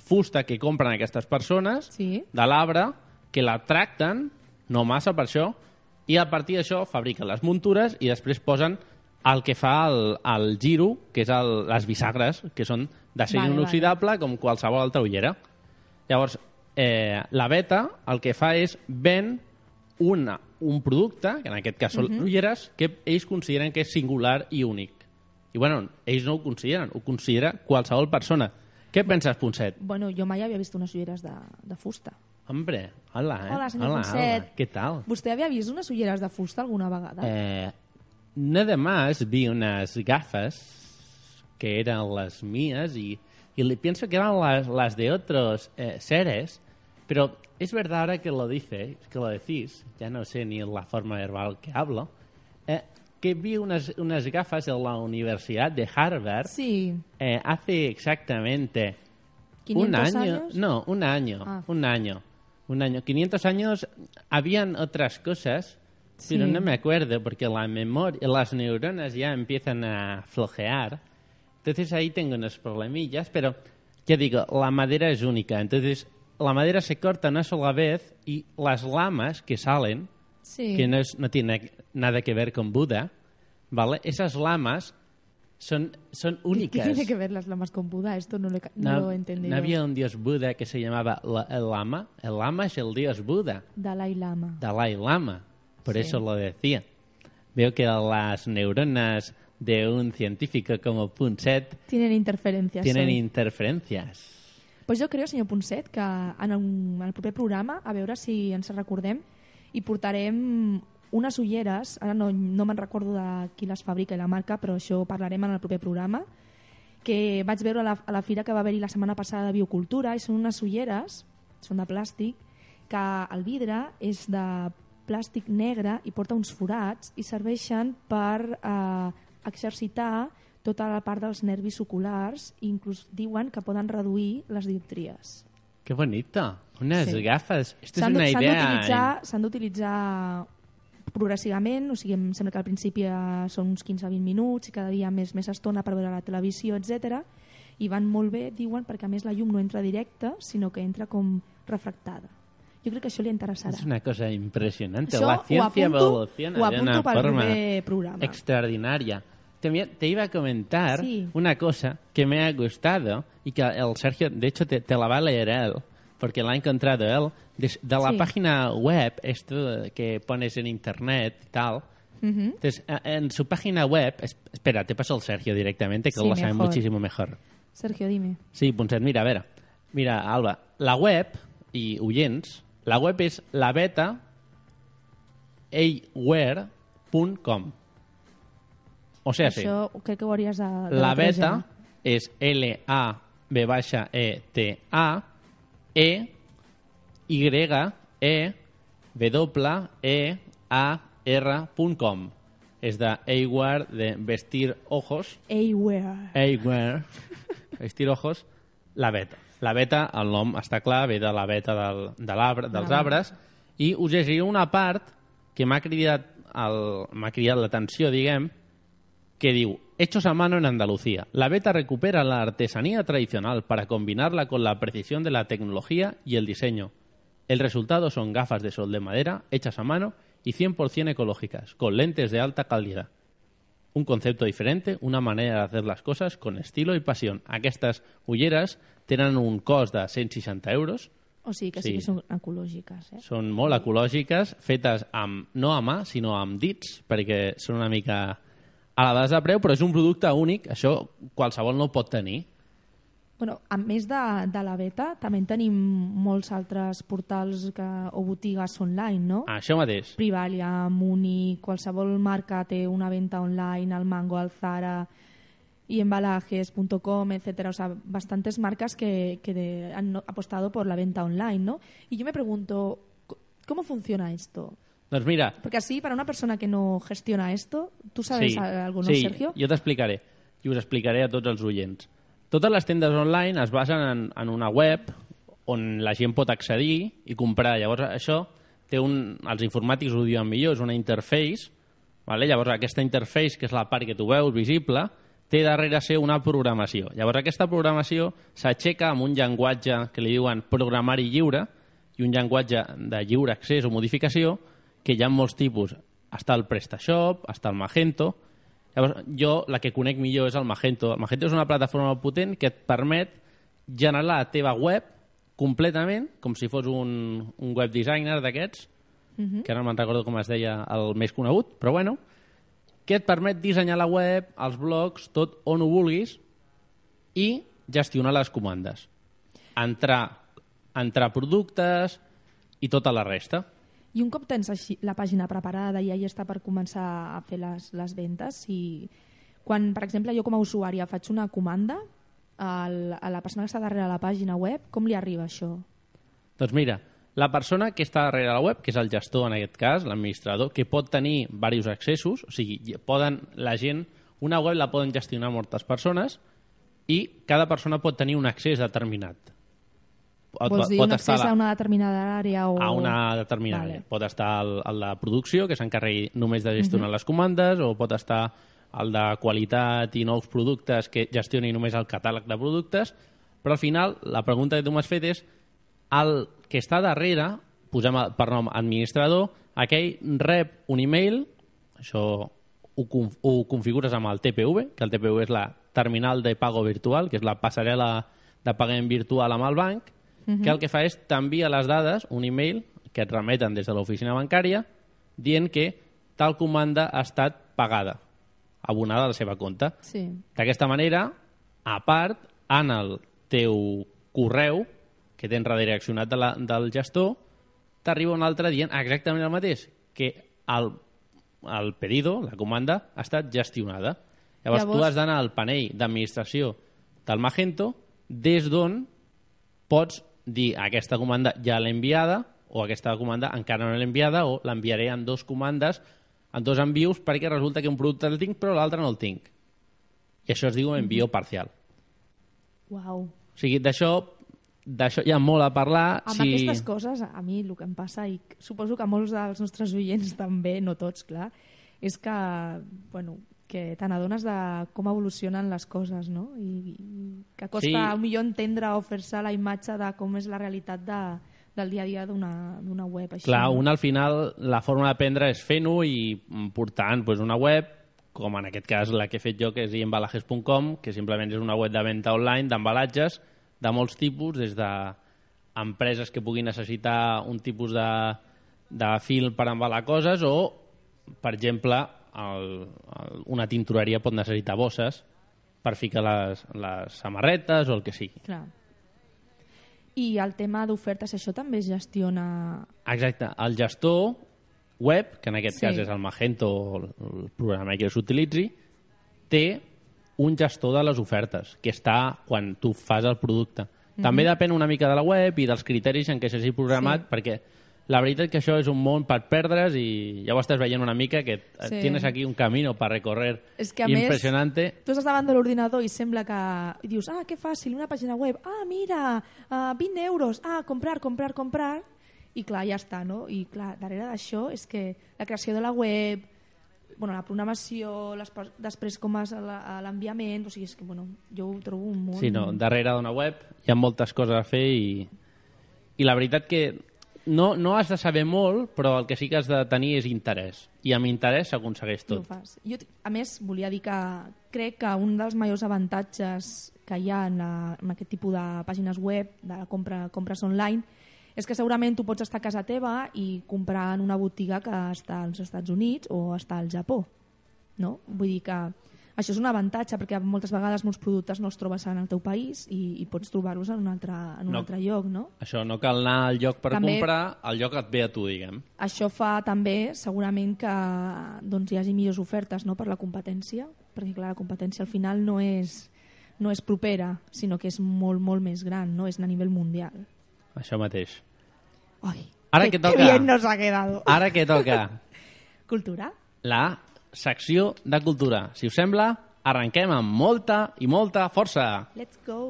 Speaker 1: fusta que compren aquestes persones,
Speaker 2: Sí.
Speaker 1: de l'arbre, que la tracten, no massa per això, i a partir d'això fabriquen les muntures i després posen el que fa el, el giro, que és el, les bisagres, que són d'acer
Speaker 2: Vale,
Speaker 1: inoxidable com qualsevol altra ullera. Llavors, eh, la beta el que fa és ven una, un producte, que en aquest cas són ulleres, que ells consideren que és singular i únic. I bueno, ells no ho consideren, ho considera qualsevol persona. Què penses, Ponset?
Speaker 2: Bueno, jo mai havia vist unes ulleres de, de fusta.
Speaker 1: Hombre, hola, eh?
Speaker 2: Hola, senyor
Speaker 1: hola,
Speaker 2: Ponset.
Speaker 1: hola. ¿Qué tal?
Speaker 2: Vostè havia vist unes ulleres de fusta alguna vegada?
Speaker 1: Eh, nada más vi unas gafas que eran las mías y, y le pienso que eran las, las de otros eh, seres, pero es verdad ahora que lo dice, que lo decís, ya no sé ni la forma verbal que hablo, eh, que vi unas, unas gafas en la Universidad de Harvard
Speaker 2: Sí.
Speaker 1: eh, hace exactamente
Speaker 2: 500
Speaker 1: un año.
Speaker 2: años?
Speaker 1: No, un año.
Speaker 2: Ah.
Speaker 1: Un año. Un año. 500 años habían otras cosas, pero no me acuerdo porque la memoria, las neuronas ya empiezan a flojear. Entonces ahí tengo unos problemillas, pero ya digo, la madera es única. Entonces la madera se corta una sola vez y las lamas que salen
Speaker 2: Sí.
Speaker 1: que no, es- no tiene nada que ver con Buda, ¿vale? Esas lamas son, son
Speaker 2: ¿Qué
Speaker 1: únicas.
Speaker 2: tiene que ver las lamas con Buda? Esto no lo he, ca- no lo he entendido.
Speaker 1: no había un dios Buda que se llamaba la- el Lama. El Lama es el dios Buda,
Speaker 2: Dalai Lama.
Speaker 1: Dalai Lama. Por
Speaker 2: Sí.
Speaker 1: eso lo decía. Veo que las neuronas de un científico como Punset
Speaker 2: Tienen interferencias.
Speaker 1: tienen
Speaker 2: hoy.
Speaker 1: interferencias.
Speaker 2: Pues jo creo, senyor Ponset, que en, un, en el proper programa, a veure si ens recordem, i portarem unes ulleres, ara no, no me'n recordo de qui les fabrica i la marca, però això parlarem en el proper programa, que vaig veure a la, a la fira que va haver-hi la setmana passada de biocultura, i són unes ulleres, són de plàstic, que el vidre és de plàstic negre i porta uns forats i serveixen per eh, exercitar tota la part dels nervis oculars i inclús diuen que poden reduir les dioptries.
Speaker 1: Qué bonito. Unas
Speaker 2: Sí.
Speaker 1: gafas. Esto es
Speaker 2: S'han
Speaker 1: una idea.
Speaker 2: S'han d'utilitzar progressivament, o sigui, em sembla que al principi eh, són uns 15-20 minuts i cada dia més més estona per veure la televisió, etc. i van molt bé, diuen, perquè a més la llum no entra directa, sinó que entra com refractada. Jo crec que això li interessarà.
Speaker 1: Es una cosa impresionante.
Speaker 2: Això
Speaker 1: la
Speaker 2: apunto-
Speaker 1: evoluciona
Speaker 2: ho
Speaker 1: de
Speaker 2: apunto
Speaker 1: una
Speaker 2: pel
Speaker 1: forma
Speaker 2: programa.
Speaker 1: extraordinaria. También te iba a comentar
Speaker 2: Sí.
Speaker 1: una cosa que me ha gustado y que el Sergio, de hecho, te, te la va a leer él, porque la ha encontrado él, de, de la
Speaker 2: Sí.
Speaker 1: página web, esto que pones en internet y tal.
Speaker 2: Mhm.
Speaker 1: Entonces, a- en su página web, es- espera, te paso el Sergio directamente, que
Speaker 2: Sí,
Speaker 1: lo sabe
Speaker 2: mejor.
Speaker 1: muchísimo mejor.
Speaker 2: Sergio, dime.
Speaker 1: Sí, Ponset, mira, a veure. Mira, Alba, la web, i oients, la web és la beta aware.com. O sigui, sí,
Speaker 2: Això crec que ho hauries de... de
Speaker 1: la beta és L-A-B baixa E-T-A E Y E W E A R.com. És de Aware, de vestir ojos,
Speaker 2: Aware.
Speaker 1: Aware, vestir ojos, la beta. La beta, el nom està clar, ve de la beta del, de l'arbre, dels
Speaker 2: l'arbre.
Speaker 1: arbres, i us llegiré una part que m'ha cridat m'ha cridat l'atenció, diguem, que diu Hechos a mano en Andalucía. La beta recupera la artesanía tradicional para combinarla con la precisión de la tecnología y el diseño. El resultado son gafas de sol de madera hechas a mano y 100% ecológicas, con lentes de alta calidad. Un concepto diferente, una manera de hacer las cosas con estilo y pasión. Aquestes ulleres tenen un cost de 160 euros,
Speaker 2: O sigui que
Speaker 1: Sí.
Speaker 2: sí, que són ecològiques, eh?
Speaker 1: són molt ecològiques, fetes amb, no a mà, sinó amb dits, perquè són una mica elevades de preu, però és un producte únic, això qualsevol no ho pot tenir.
Speaker 2: Bueno, a més de, de la beta, també en tenim molts altres portals que, o botigues online, no?
Speaker 1: Això mateix.
Speaker 2: Privalia, Muni, qualsevol marca té una venta online, al Mango, al Zara y embalajes.com, etcétera. O sea, bastantes marcas que, que de- han apostado por la venta online, ¿no? Y yo me pregunto, ¿cómo funciona esto?
Speaker 1: Doncs mira,
Speaker 2: Porque así, para una persona que no gestiona esto, ¿tú sabes
Speaker 1: sí,
Speaker 2: algo, no,
Speaker 1: sí,
Speaker 2: Sergio?
Speaker 1: jo t'explicaré. I us explicaré a tots els oients. Totes les tendes online es basen en, en una web on la gent pot accedir i comprar. Llavors, això té un, els informàtics ho diuen millor, és una interface, vale? llavors aquesta interface, que és la part que tu veus visible, té darrere ser una programació. Llavors aquesta programació s'aixeca amb un llenguatge que li diuen programari lliure i un llenguatge de lliure accés o modificació que hi ha molts tipus. Està el PrestaShop, està el Magento... Llavors, jo la que conec millor és el Magento. El Magento és una plataforma potent que et permet generar la teva web completament, com si fos un, un web designer d'aquests, que ara no me'n recordo com es deia el més conegut, però bueno, que et permet dissenyar la web, els blogs, tot on ho vulguis i gestionar les comandes. Entrar, entrar productes i tota la resta.
Speaker 2: I un cop tens així la pàgina preparada i ja hi està per començar a fer les, les ventes, si quan, per exemple, jo com a usuària faig una comanda al, a la persona que està darrere la pàgina web, com li arriba això?
Speaker 1: Doncs mira, la persona que està darrere la web, que és el gestor en aquest cas, l'administrador, que pot tenir diversos accessos, o sigui, poden, la gent, una web la poden gestionar moltes persones i cada persona pot tenir un accés determinat. Pot,
Speaker 2: Vols dir
Speaker 1: pot
Speaker 2: un
Speaker 1: estar
Speaker 2: accés
Speaker 1: la-
Speaker 2: a una determinada àrea o...
Speaker 1: a una determinada
Speaker 2: Vale.
Speaker 1: àrea. Pot estar el, el de producció, que s'encarregui només de gestionar les comandes, o pot estar el de qualitat i nous productes, que gestioni només el catàleg de productes, però al final la pregunta que tu m'has fet és el que està darrere, posem per nom administrador, aquell rep un email, això ho, conf- ho configures amb el TPV, que el TPV és la terminal de pago virtual, que és la passarel·la de pagament virtual amb el banc, que el que fa és t'envia les dades, un email que et remeten des de l'oficina bancària, dient que tal comanda ha estat pagada, abonada a la seva compte.
Speaker 2: Sí.
Speaker 1: D'aquesta manera, a part, en el teu correu, que tens redireccionat de la, del gestor, t'arriba un altre dient exactament el mateix, que el, el pedido, la comanda, ha estat gestionada. Llavors,
Speaker 2: Llavors-
Speaker 1: tu has d'anar al panell d'administració del Magento, des d'on pots dir aquesta comanda ja l'he enviada o aquesta comanda encara no l'he enviada o l'enviaré en dos comandes, en dos envios, perquè resulta que un producte el tinc però l'altre no el tinc. I això es diu envio parcial.
Speaker 2: Uau.
Speaker 1: O sigui, d'això d'això hi ha molt a parlar.
Speaker 2: Amb
Speaker 1: si...
Speaker 2: aquestes coses, a mi el que em passa, i suposo que molts dels nostres oients també, no tots, clar, és que, bueno, que te n'adones de com evolucionen les coses, no? I, i que costa
Speaker 1: Sí.
Speaker 2: millor entendre o fer-se la imatge de com és la realitat de, del dia a dia d'una web. Així,
Speaker 1: Clar, un al final, la forma d'aprendre és fent-ho i portant doncs, una web, com en aquest cas la que he fet jo, que és embalajes.com, que simplement és una web de venda online d'embalatges de molts tipus, des de empreses que puguin necessitar un tipus de, de fil per embalar coses o, per exemple, el, el, una tintoreria pot necessitar bosses per ficar les, les samarretes o el que sigui.
Speaker 2: Clar. I el tema d'ofertes, això també es gestiona...
Speaker 1: Exacte. El gestor web, que en aquest
Speaker 2: Sí.
Speaker 1: cas és el Magento o el el programa que s'utilitzi, té un gestor de les ofertes, que està quan tu fas el producte. També depèn una mica de la web i dels criteris en què s'hagi programat,
Speaker 2: Sí.
Speaker 1: perquè la veritat que això és un món per perdre's i ja ho estàs veient una mica, que
Speaker 2: Sí.
Speaker 1: tienes aquí un camino per recorrer
Speaker 2: És que, a més,
Speaker 1: impressionante.
Speaker 2: Tu estàs davant de l'ordinador i sembla que... I dius, ah, que fàcil, una pàgina web. Ah, mira, uh, 20 euros. Ah, comprar, comprar, comprar. I clar, ja està, no? I clar, darrere d'això és que la creació de la web, bueno, la programació, les, després com és l'enviament, o sigui, és que, bueno, jo ho trobo un món...
Speaker 1: Sí, no, darrere d'una web hi ha moltes coses a fer i, i la veritat que no, no has de saber molt, però el que sí que has de tenir és interès. I amb interès s'aconsegueix tot.
Speaker 2: fas. Jo, a més, volia dir que crec que un dels majors avantatges que hi ha en, la, en aquest tipus de pàgines web, de la compra, compres online, és que segurament tu pots estar a casa teva i comprar en una botiga que està als Estats Units o està al Japó. No? Vull dir que això és un avantatge perquè moltes vegades molts productes no els trobes en el teu país i, i pots trobar-los en un altre, en un
Speaker 1: No.
Speaker 2: altre lloc, no?
Speaker 1: Això no cal anar al lloc per
Speaker 2: També-
Speaker 1: comprar, el lloc et ve a tu, diguem.
Speaker 2: Això fa també segurament que doncs, hi hagi millors ofertes no, per la competència, perquè clar, la competència al final no és, no és propera, sinó que és molt, molt més gran, no és a nivell mundial.
Speaker 1: Això mateix.
Speaker 2: Ai,
Speaker 1: Ara
Speaker 2: qué,
Speaker 1: què toca?
Speaker 2: Qué bien nos ha quedado.
Speaker 1: Ara què toca?
Speaker 2: Cultura?
Speaker 1: La secció de cultura. Si us sembla, arrenquem amb molta i molta força.
Speaker 2: Let's go!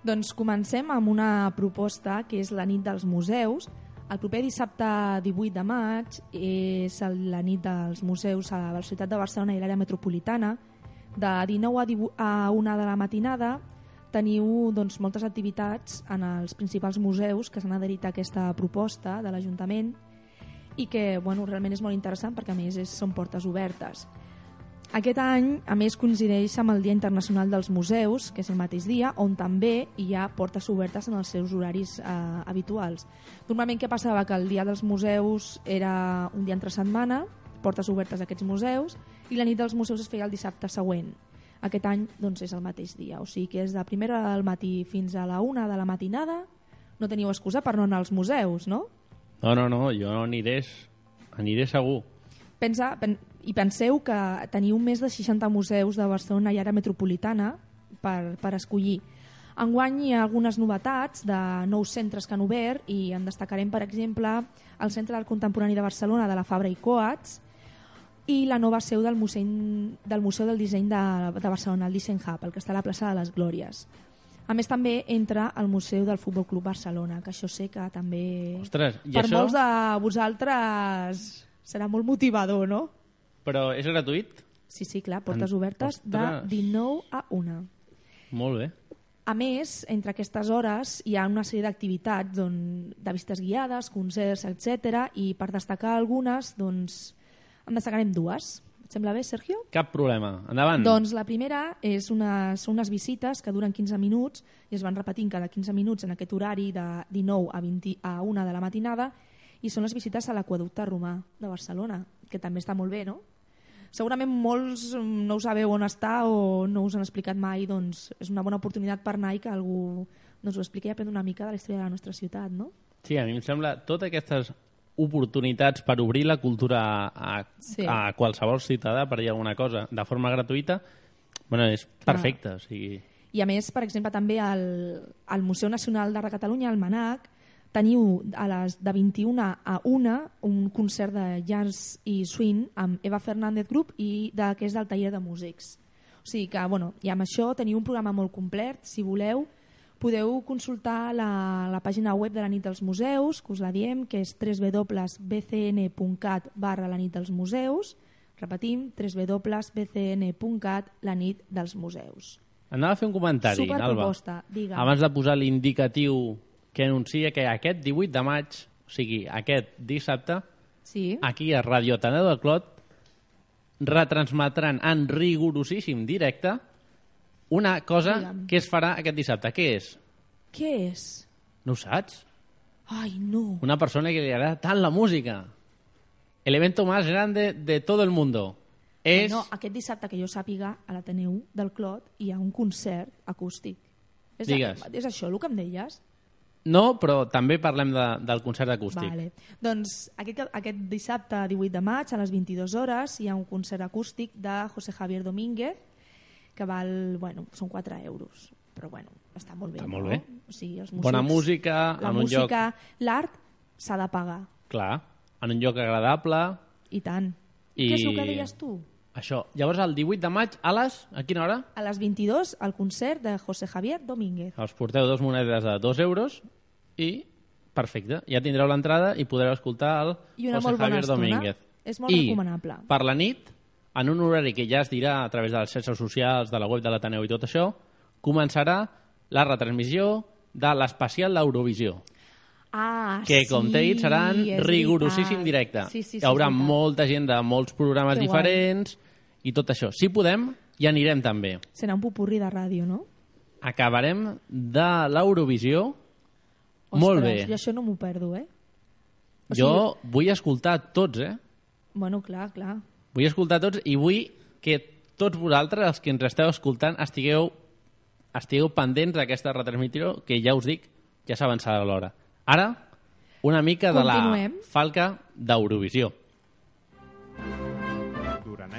Speaker 2: Doncs comencem amb una proposta que és la nit dels museus, el proper dissabte 18 de maig és la nit dels museus a la ciutat de Barcelona i l'àrea metropolitana. De 19 a, 18, a 1 de la matinada teniu doncs, moltes activitats en els principals museus que s'han adherit a aquesta proposta de l'Ajuntament i que bueno, realment és molt interessant perquè a més és, són portes obertes. Aquest any, a més, coincideix amb el Dia Internacional dels Museus, que és el mateix dia, on també hi ha portes obertes en els seus horaris eh, habituals. Normalment què passava? Que el Dia dels Museus era un dia entre setmana, portes obertes a aquests museus, i la nit dels museus es feia el dissabte següent. Aquest any doncs, és el mateix dia, o sigui que és de primera hora del matí fins a la una de la matinada, no teniu excusa per no anar als museus, no?
Speaker 1: No, no, no, jo no aniré, aniré segur.
Speaker 2: Pensa, pen, I penseu que teniu més de 60 museus de Barcelona i àrea metropolitana per, per escollir. Enguany hi ha algunes novetats de nous centres que han obert i en destacarem, per exemple, el Centre del Contemporani de Barcelona de la Fabra i Coats i la nova seu del Museu del, Museu del Disseny de, de Barcelona, el Design Hub, el que està a la plaça de les Glòries. A més, també entra al Museu del Futbol Club Barcelona, que això sé que també...
Speaker 1: Ostres, i
Speaker 2: per
Speaker 1: això...
Speaker 2: molts de vosaltres serà molt motivador, no?
Speaker 1: Però és gratuït?
Speaker 2: Sí, sí, clar, portes
Speaker 1: En-
Speaker 2: obertes de
Speaker 1: Ostres.
Speaker 2: 19 a 1.
Speaker 1: Molt bé.
Speaker 2: A més, entre aquestes hores hi ha una sèrie d'activitats on, de vistes guiades, concerts, etc. I per destacar algunes, doncs, en destacarem dues. Et sembla bé, Sergio?
Speaker 1: Cap problema. Endavant.
Speaker 2: Doncs la primera és una, són unes visites que duren 15 minuts i es van repetint cada 15 minuts en aquest horari de 19 a, 20, a 1 de la matinada i són les visites a l'aquaducte romà de Barcelona, que també està molt bé, no? Segurament molts mm, no ho sabeu on està o no us han explicat mai, doncs és una bona oportunitat per anar i que algú doncs, ho expliqui i aprendre una mica de la història de la nostra ciutat, no?
Speaker 1: Sí, a mi em sembla totes aquestes oportunitats per obrir la cultura a,
Speaker 2: Sí.
Speaker 1: a qualsevol ciutadà per dir alguna cosa de forma gratuïta, bueno, és perfecte. O sigui,
Speaker 2: I a més, per exemple, també al, al Museu Nacional d'Art de Catalunya, al MANAC, teniu a les de 21 a 1 un concert de jazz i swing amb Eva Fernández Group i de, que és del taller de músics. O sigui que, bueno, i amb això teniu un programa molt complet, si voleu, podeu consultar la, la pàgina web de la nit dels museus, que us la diem, que és www.bcn.cat barra la nit dels museus. Repetim, www.bcn.cat la nit dels museus.
Speaker 1: anava a fer un comentari, Alba.
Speaker 2: Superproposta, digue'm.
Speaker 1: Abans de posar l'indicatiu que anuncia que aquest 18 de maig, o sigui, aquest dissabte,
Speaker 2: Sí.
Speaker 1: aquí a Radio Taneu del Clot, retransmetran en rigorosíssim directe una cosa
Speaker 2: Digue'm.
Speaker 1: que es farà aquest dissabte. Què és?
Speaker 2: Què és?
Speaker 1: No ho saps?
Speaker 2: Ai, no.
Speaker 1: Una persona que li agrada tant la música. El evento más grande de todo el mundo. És...
Speaker 2: No, aquest dissabte que jo sàpiga a l'Ateneu del Clot hi ha un concert acústic. És,
Speaker 1: Digues.
Speaker 2: és això el que em deies?
Speaker 1: No, però també parlem de, del concert acústic.
Speaker 2: Vale. Doncs aquest, aquest dissabte 18 de maig a les 22 hores hi ha un concert acústic de José Javier Domínguez que val, bueno, són 4 euros però bueno, està molt bé
Speaker 1: Està
Speaker 2: no?
Speaker 1: molt bé.
Speaker 2: o sigui, els
Speaker 1: Bona
Speaker 2: músics-
Speaker 1: música,
Speaker 2: la
Speaker 1: en un lloc...
Speaker 2: música, l'art s'ha de pagar
Speaker 1: Clar, en un lloc agradable.
Speaker 2: i tant
Speaker 1: I-
Speaker 2: què és el que deies tu?
Speaker 1: Això. Llavors, el 18 de maig, a les... A quina hora?
Speaker 2: a les 22 el concert de José Javier Domínguez
Speaker 1: Els porteu dos monedes de 2 euros i... Perfecte. Ja tindreu l'entrada i podreu escoltar el
Speaker 2: I una
Speaker 1: José Javier. Domínguez.
Speaker 2: És molt
Speaker 1: I
Speaker 2: recomanable.
Speaker 1: per la nit, en un horari que ja es dirà a través de les xarxes socials, de la web de l'Ateneu i tot això, començarà la retransmissió de l'especial d'Eurovisió.
Speaker 2: Ah,
Speaker 1: que, com
Speaker 2: sí,
Speaker 1: t'he dit,
Speaker 2: és
Speaker 1: rigorosíssim directe.
Speaker 2: Sí, sí, sí,
Speaker 1: Hi haurà molta gent de molts programes
Speaker 2: Que guai.
Speaker 1: I tot això. Si podem, hi anirem també.
Speaker 2: Serà un pupurri de ràdio, no?
Speaker 1: Acabarem de l'Eurovisió molt bé.
Speaker 2: Jo això no m'ho perdo, eh? o
Speaker 1: Jo vull escoltar tots, eh?
Speaker 2: Bueno, clar, clar.
Speaker 1: Vull escoltar tots i vull que tots vosaltres, els que ens esteu escoltant, estigueu, estigueu pendents d'aquesta retransmissió, que ja us dic, ja s'ha avançat l'hora. Ara, una mica de la
Speaker 2: Continuem.
Speaker 1: falca d'Eurovisió.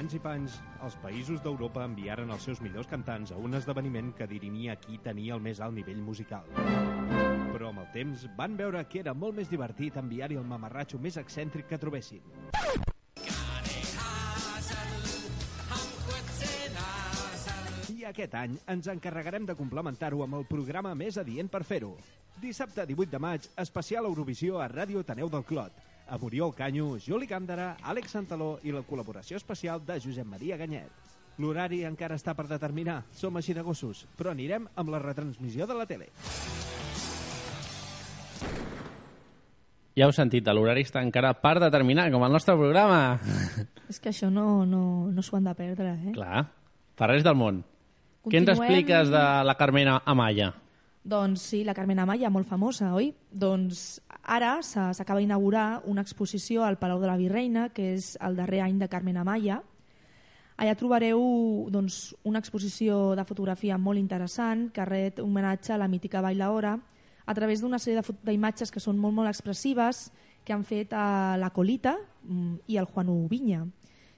Speaker 6: Anys i panys, els països d'Europa enviaren els seus millors cantants a un esdeveniment que dirimia qui tenia el més alt nivell musical. Però amb el temps van veure que era molt més divertit enviar-hi el mamarratxo més excèntric que trobessin. I aquest any ens encarregarem de complementar-ho amb el programa més adient per fer-ho. Dissabte 18 de maig, especial Eurovisió a Ràdio Taneu del Clot, amb Oriol Canyo, Juli Càndara, Àlex Santaló i la col·laboració especial de Josep Maria Ganyet. L'horari encara està per determinar, som així de gossos, però anirem amb la retransmissió de la tele.
Speaker 1: Ja heu sentit, l'horari està encara per determinar, com el nostre programa.
Speaker 2: És que això no, no, no s'ho han de perdre, eh?
Speaker 1: Clar, per res del món. Què ens
Speaker 2: Continuem.
Speaker 1: expliques de la Carmena Amaya?
Speaker 2: Doncs sí, la Carmen Amaya, molt famosa, oi? Doncs ara s'acaba d'inaugurar una exposició al Palau de la Virreina, que és el darrer any de Carmen Amaya. Allà trobareu doncs, una exposició de fotografia molt interessant que ret homenatge a la mítica bailaora a través d'una sèrie d'imatges que són molt, molt expressives que han fet a la Colita mm, i el Juan Vinya,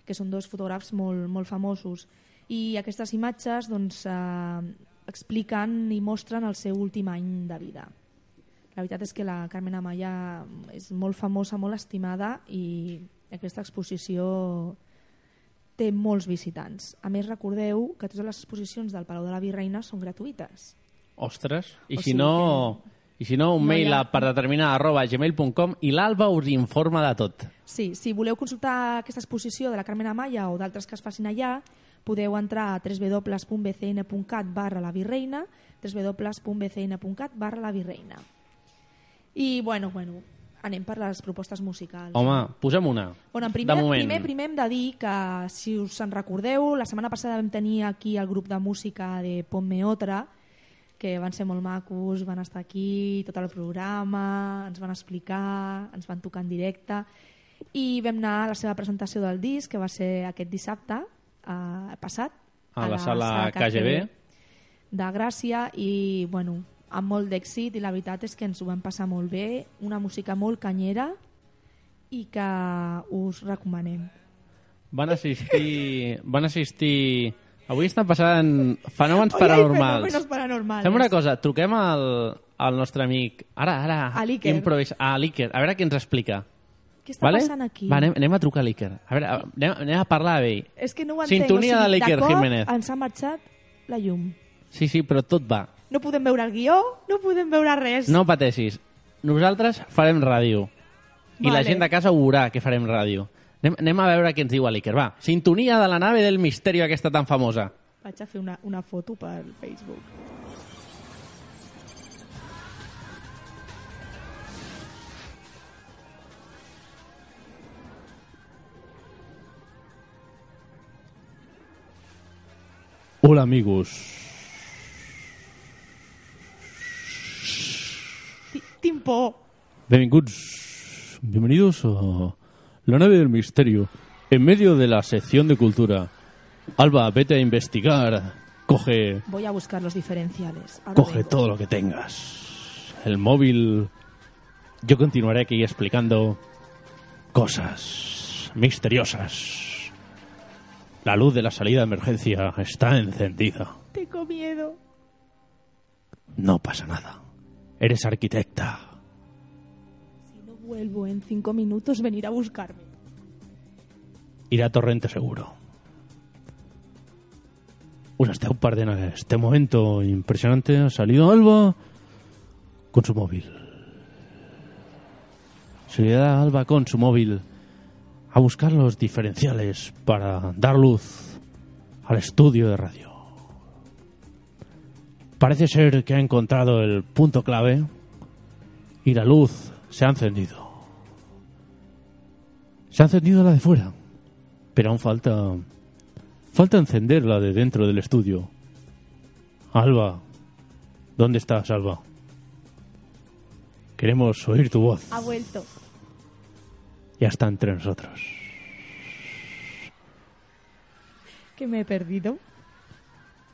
Speaker 2: que són dos fotògrafs molt, molt famosos. I aquestes imatges doncs, eh, expliquen i mostren el seu últim any de vida. La veritat és que la Carmen Amaya és molt famosa, molt estimada i aquesta exposició té molts visitants. A més, recordeu que totes les exposicions del Palau de la Virreina són gratuïtes.
Speaker 1: Ostres, i
Speaker 2: O
Speaker 1: si
Speaker 2: sigui
Speaker 1: no... I si no, un
Speaker 2: no
Speaker 1: mail
Speaker 2: ha-
Speaker 1: a per determinar arroba gmail.com i l'Alba us informa de tot.
Speaker 2: Sí, si voleu consultar aquesta exposició de la Carmen Amaya o d'altres que es facin allà, podeu entrar a www.bcn.cat barra la virreina, www.bcn.cat barra la virreina. I, bueno, bueno, anem per les propostes musicals.
Speaker 1: Home, posem una.
Speaker 2: Bueno, en primer,
Speaker 1: de moment.
Speaker 2: primer, primer hem de dir que, si us en recordeu, la setmana passada vam tenir aquí el grup de música de Ponme Otra, que van ser molt macos, van estar aquí tot el programa, ens van explicar, ens van tocar en directe, i vam anar a la seva presentació del disc, que va ser aquest dissabte eh, passat,
Speaker 1: A la sala KGB.
Speaker 2: de Gràcia, i bueno, amb molt d'èxit, i la veritat és que ens ho vam passar molt bé, una música molt canyera, i que us recomanem.
Speaker 1: Van assistir... Van assistir... Avui estan passant fenòmens paranormals.
Speaker 2: fenómenos paranormales.
Speaker 1: Fem una cosa, truquem al, al nostre amic... Ara, ara...
Speaker 2: A l'Iker.
Speaker 1: improvis- A l'Iker, a veure què ens explica.
Speaker 2: Què està
Speaker 1: vale?
Speaker 2: passant aquí?
Speaker 1: Va, anem, anem a trucar a l'Iker. A veure, anem, anem a parlar amb ell.
Speaker 2: És que no ho entenc.
Speaker 1: Sintonia
Speaker 2: o sigui,
Speaker 1: de l'Iker Jiménez.
Speaker 2: ens ha marxat la llum.
Speaker 1: Sí, sí, però tot va.
Speaker 2: No podem veure el guió, no podem veure res.
Speaker 1: No pateixis. Nosaltres farem ràdio. I la
Speaker 2: Vale.
Speaker 1: gent de casa ho veurà que farem ràdio. Anem, anem a veure què ens diu l'Iker. Va, sintonia de la nave del misteri aquesta tan famosa.
Speaker 2: Vaig a fer una, una foto per Facebook.
Speaker 1: Hola, amigos.
Speaker 2: Ti- Tinc por.
Speaker 1: Benvinguts, bienvenidos a la nave del misterio, en medio de la sección de cultura. Alba, vete a investigar. Coge,
Speaker 2: Voy a buscar los diferenciales. Ahora
Speaker 1: coge
Speaker 2: vengo.
Speaker 1: todo lo que tengas. El móvil. Yo continuaré aquí explicando cosas misteriosas. La luz de la salida de emergencia está encendida.
Speaker 2: Tengo miedo.
Speaker 1: No pasa nada. Eres arquitecta.
Speaker 2: Si no vuelvo en cinco minutos, venir a buscarme.
Speaker 1: irà a Torrente seguro. Us esteu perdent este momento impresionante. Ha salido Alba con su móvil. Se le da a Alba con su móvil a buscar los diferenciales para dar luz al estudio de radio. Parece ser que ha encontrado el punto clave y la luz se ha encendido. Se ha encendido la de fuera, pero aún falta falta encender la de dentro del estudio. Alba, ¿dónde estás, Alba? Queremos oír tu voz.
Speaker 2: Ha vuelto.
Speaker 1: Ya está entre nosotros.
Speaker 2: Que me he perdido.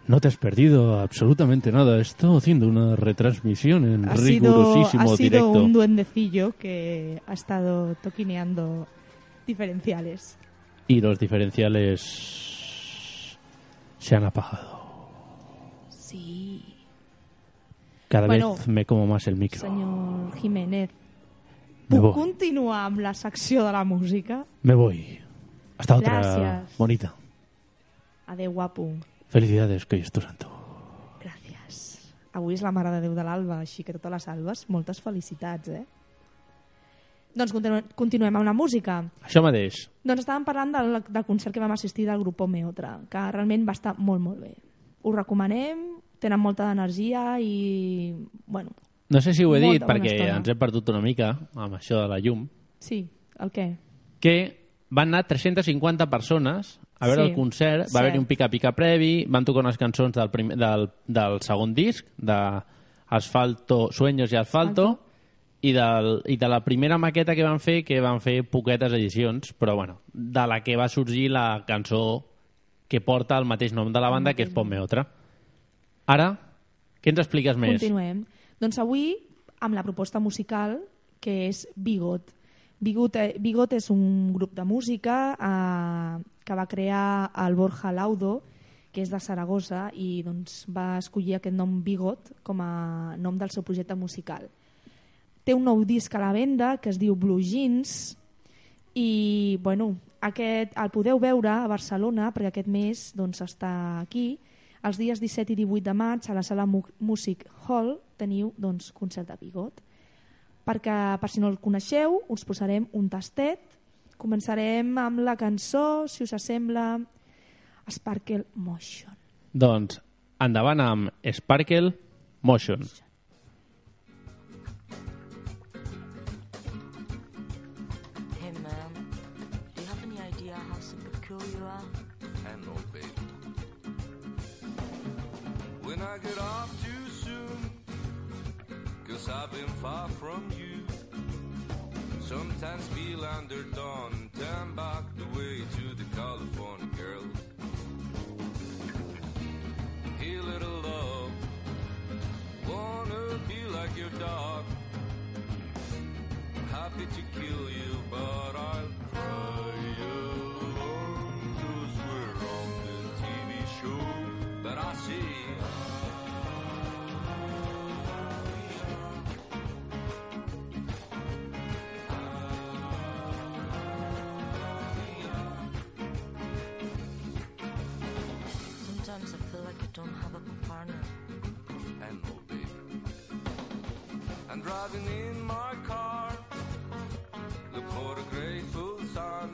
Speaker 1: No te has perdido absolutamente nada. He estado haciendo una retransmisión en
Speaker 2: Ha sido,
Speaker 1: rigurosísimo
Speaker 2: ha sido
Speaker 1: directo.
Speaker 2: un duendecillo que ha estado toquineando diferenciales.
Speaker 1: Y los diferenciales se han apagado.
Speaker 2: Sí.
Speaker 1: Cada
Speaker 2: Bueno,
Speaker 1: vez me como más el micro.
Speaker 2: Senyor Jiménez, puc continuar amb la secció de la música?
Speaker 1: Me voy. Hasta otra
Speaker 2: Gracias.
Speaker 1: bonita.
Speaker 2: Adéu, guapo.
Speaker 1: Felicidades, Cristo Santo.
Speaker 2: Gràcies. Avui és la Mare de Déu de l'Alba, així que totes les albes, moltes felicitats, eh? Doncs continuem, continuem amb la música.
Speaker 1: Això mateix.
Speaker 2: Doncs estàvem parlant del, del concert que vam assistir del grup Meotra, que realment va estar molt, molt bé. Ho recomanem, tenen molta energia i, bueno,
Speaker 1: No sé si ho he
Speaker 2: Molta
Speaker 1: dit perquè
Speaker 2: estona.
Speaker 1: ens hem perdut una mica amb això de la llum,
Speaker 2: sí, el què?
Speaker 1: que van anar 350 persones a veure
Speaker 2: Sí,
Speaker 1: el concert, va haver-hi un pica-pica previ, van tocar unes cançons del, primer, del, del segon disc, de Asfalto, Sueños i Asfalto, i, del, i de la primera maqueta que van fer, que van fer poquetes edicions, però bueno, de la que va sorgir la cançó que porta el mateix nom de la banda, que és Ponme Otra. Ara, què ens expliques més?
Speaker 2: Continuem. Doncs avui amb la proposta musical que és Bigot. Bigot, eh, Bigot és un grup de música eh, que va crear el Borja Laudo, que és de Saragossa, i doncs, va escollir aquest nom Bigot com a nom del seu projecte musical. Té un nou disc a la venda que es diu Blue Jeans i bueno, aquest el podeu veure a Barcelona perquè aquest mes doncs, està aquí els dies 17 i 18 de maig a la sala Mu- Music Hall teniu doncs, concert de Bigot. Perquè per si no el coneixeu us posarem un tastet. Començarem amb la cançó si us sembla Sparkle Motion.
Speaker 1: Doncs endavant amb Sparkle Motion.
Speaker 7: Hey
Speaker 8: I've been far from you. Sometimes feel underdone, turn back the way to the California girls. Hey, little love, wanna be like your dog. Happy to kill you, but I'll cry alone. Cause we're on the TV show that I see.
Speaker 7: Sometimes I feel like I don't have a partner.
Speaker 8: And know, baby. I'm driving in my car. Look for the grateful sun.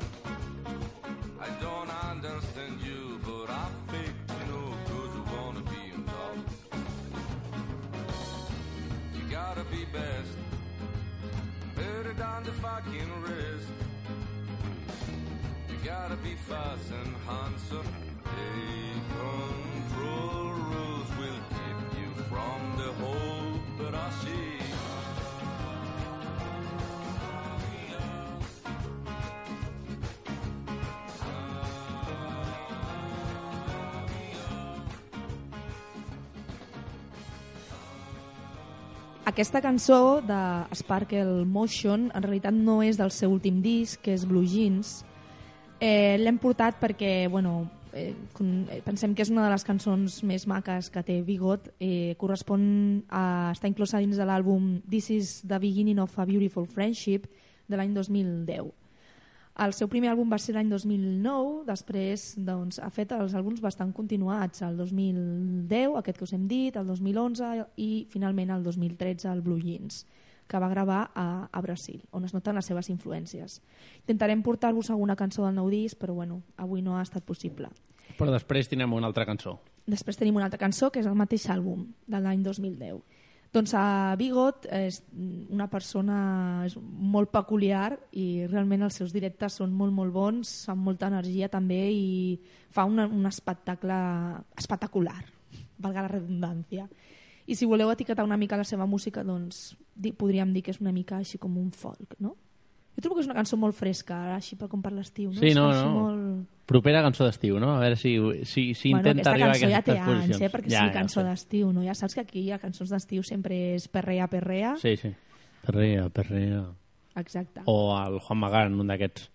Speaker 8: I don't understand you, but I think you know, cause you wanna be top. You gotta be best. Better than the fucking rest. You gotta be fast and handsome.
Speaker 2: Aquesta cançó de Sparkle Motion en realitat no és del seu últim disc, que és Blue Jeans. Eh, L'hem portat perquè, bueno, eh, eh, pensem que és una de les cançons més maques que té Bigot. Eh, correspon a estar inclosa dins de l'àlbum This is the beginning of a beautiful friendship de l'any 2010. El seu primer àlbum va ser l'any 2009, després doncs, ha fet els àlbums bastant continuats, el 2010, aquest que us hem dit, el 2011 i finalment el 2013 el Blue Jeans, que va gravar a, a Brasil, on es noten les seves influències. Intentarem portar-vos alguna cançó del nou disc, però bueno, avui no ha estat possible.
Speaker 1: Però després tindrem una altra cançó.
Speaker 2: Després tenim una altra cançó, que és el mateix àlbum, de l'any 2010. Doncs a Bigot és una persona és molt peculiar i realment els seus directes són molt, molt bons, amb molta energia també i fa una, un espectacle espectacular, valga la redundància. I si voleu etiquetar una mica la seva música, doncs di, podríem dir que és una mica així com un folk, no? Jo trobo que és una cançó molt fresca, ara, així per com per l'estiu, no?
Speaker 1: Sí, no, no.
Speaker 2: Molt...
Speaker 1: Propera cançó d'estiu, no? A veure si, si, si
Speaker 2: bueno,
Speaker 1: intenta arribar a
Speaker 2: cançó ja té
Speaker 1: aquestes
Speaker 2: anys, eh? perquè ja, sí, cançó
Speaker 1: ho sé.
Speaker 2: d'estiu, no? Ja saps que aquí a cançons d'estiu sempre és perrea, perrea.
Speaker 1: Sí, sí. Perrea, perrea.
Speaker 2: Exacte.
Speaker 1: O el Juan Magán, un d'aquests,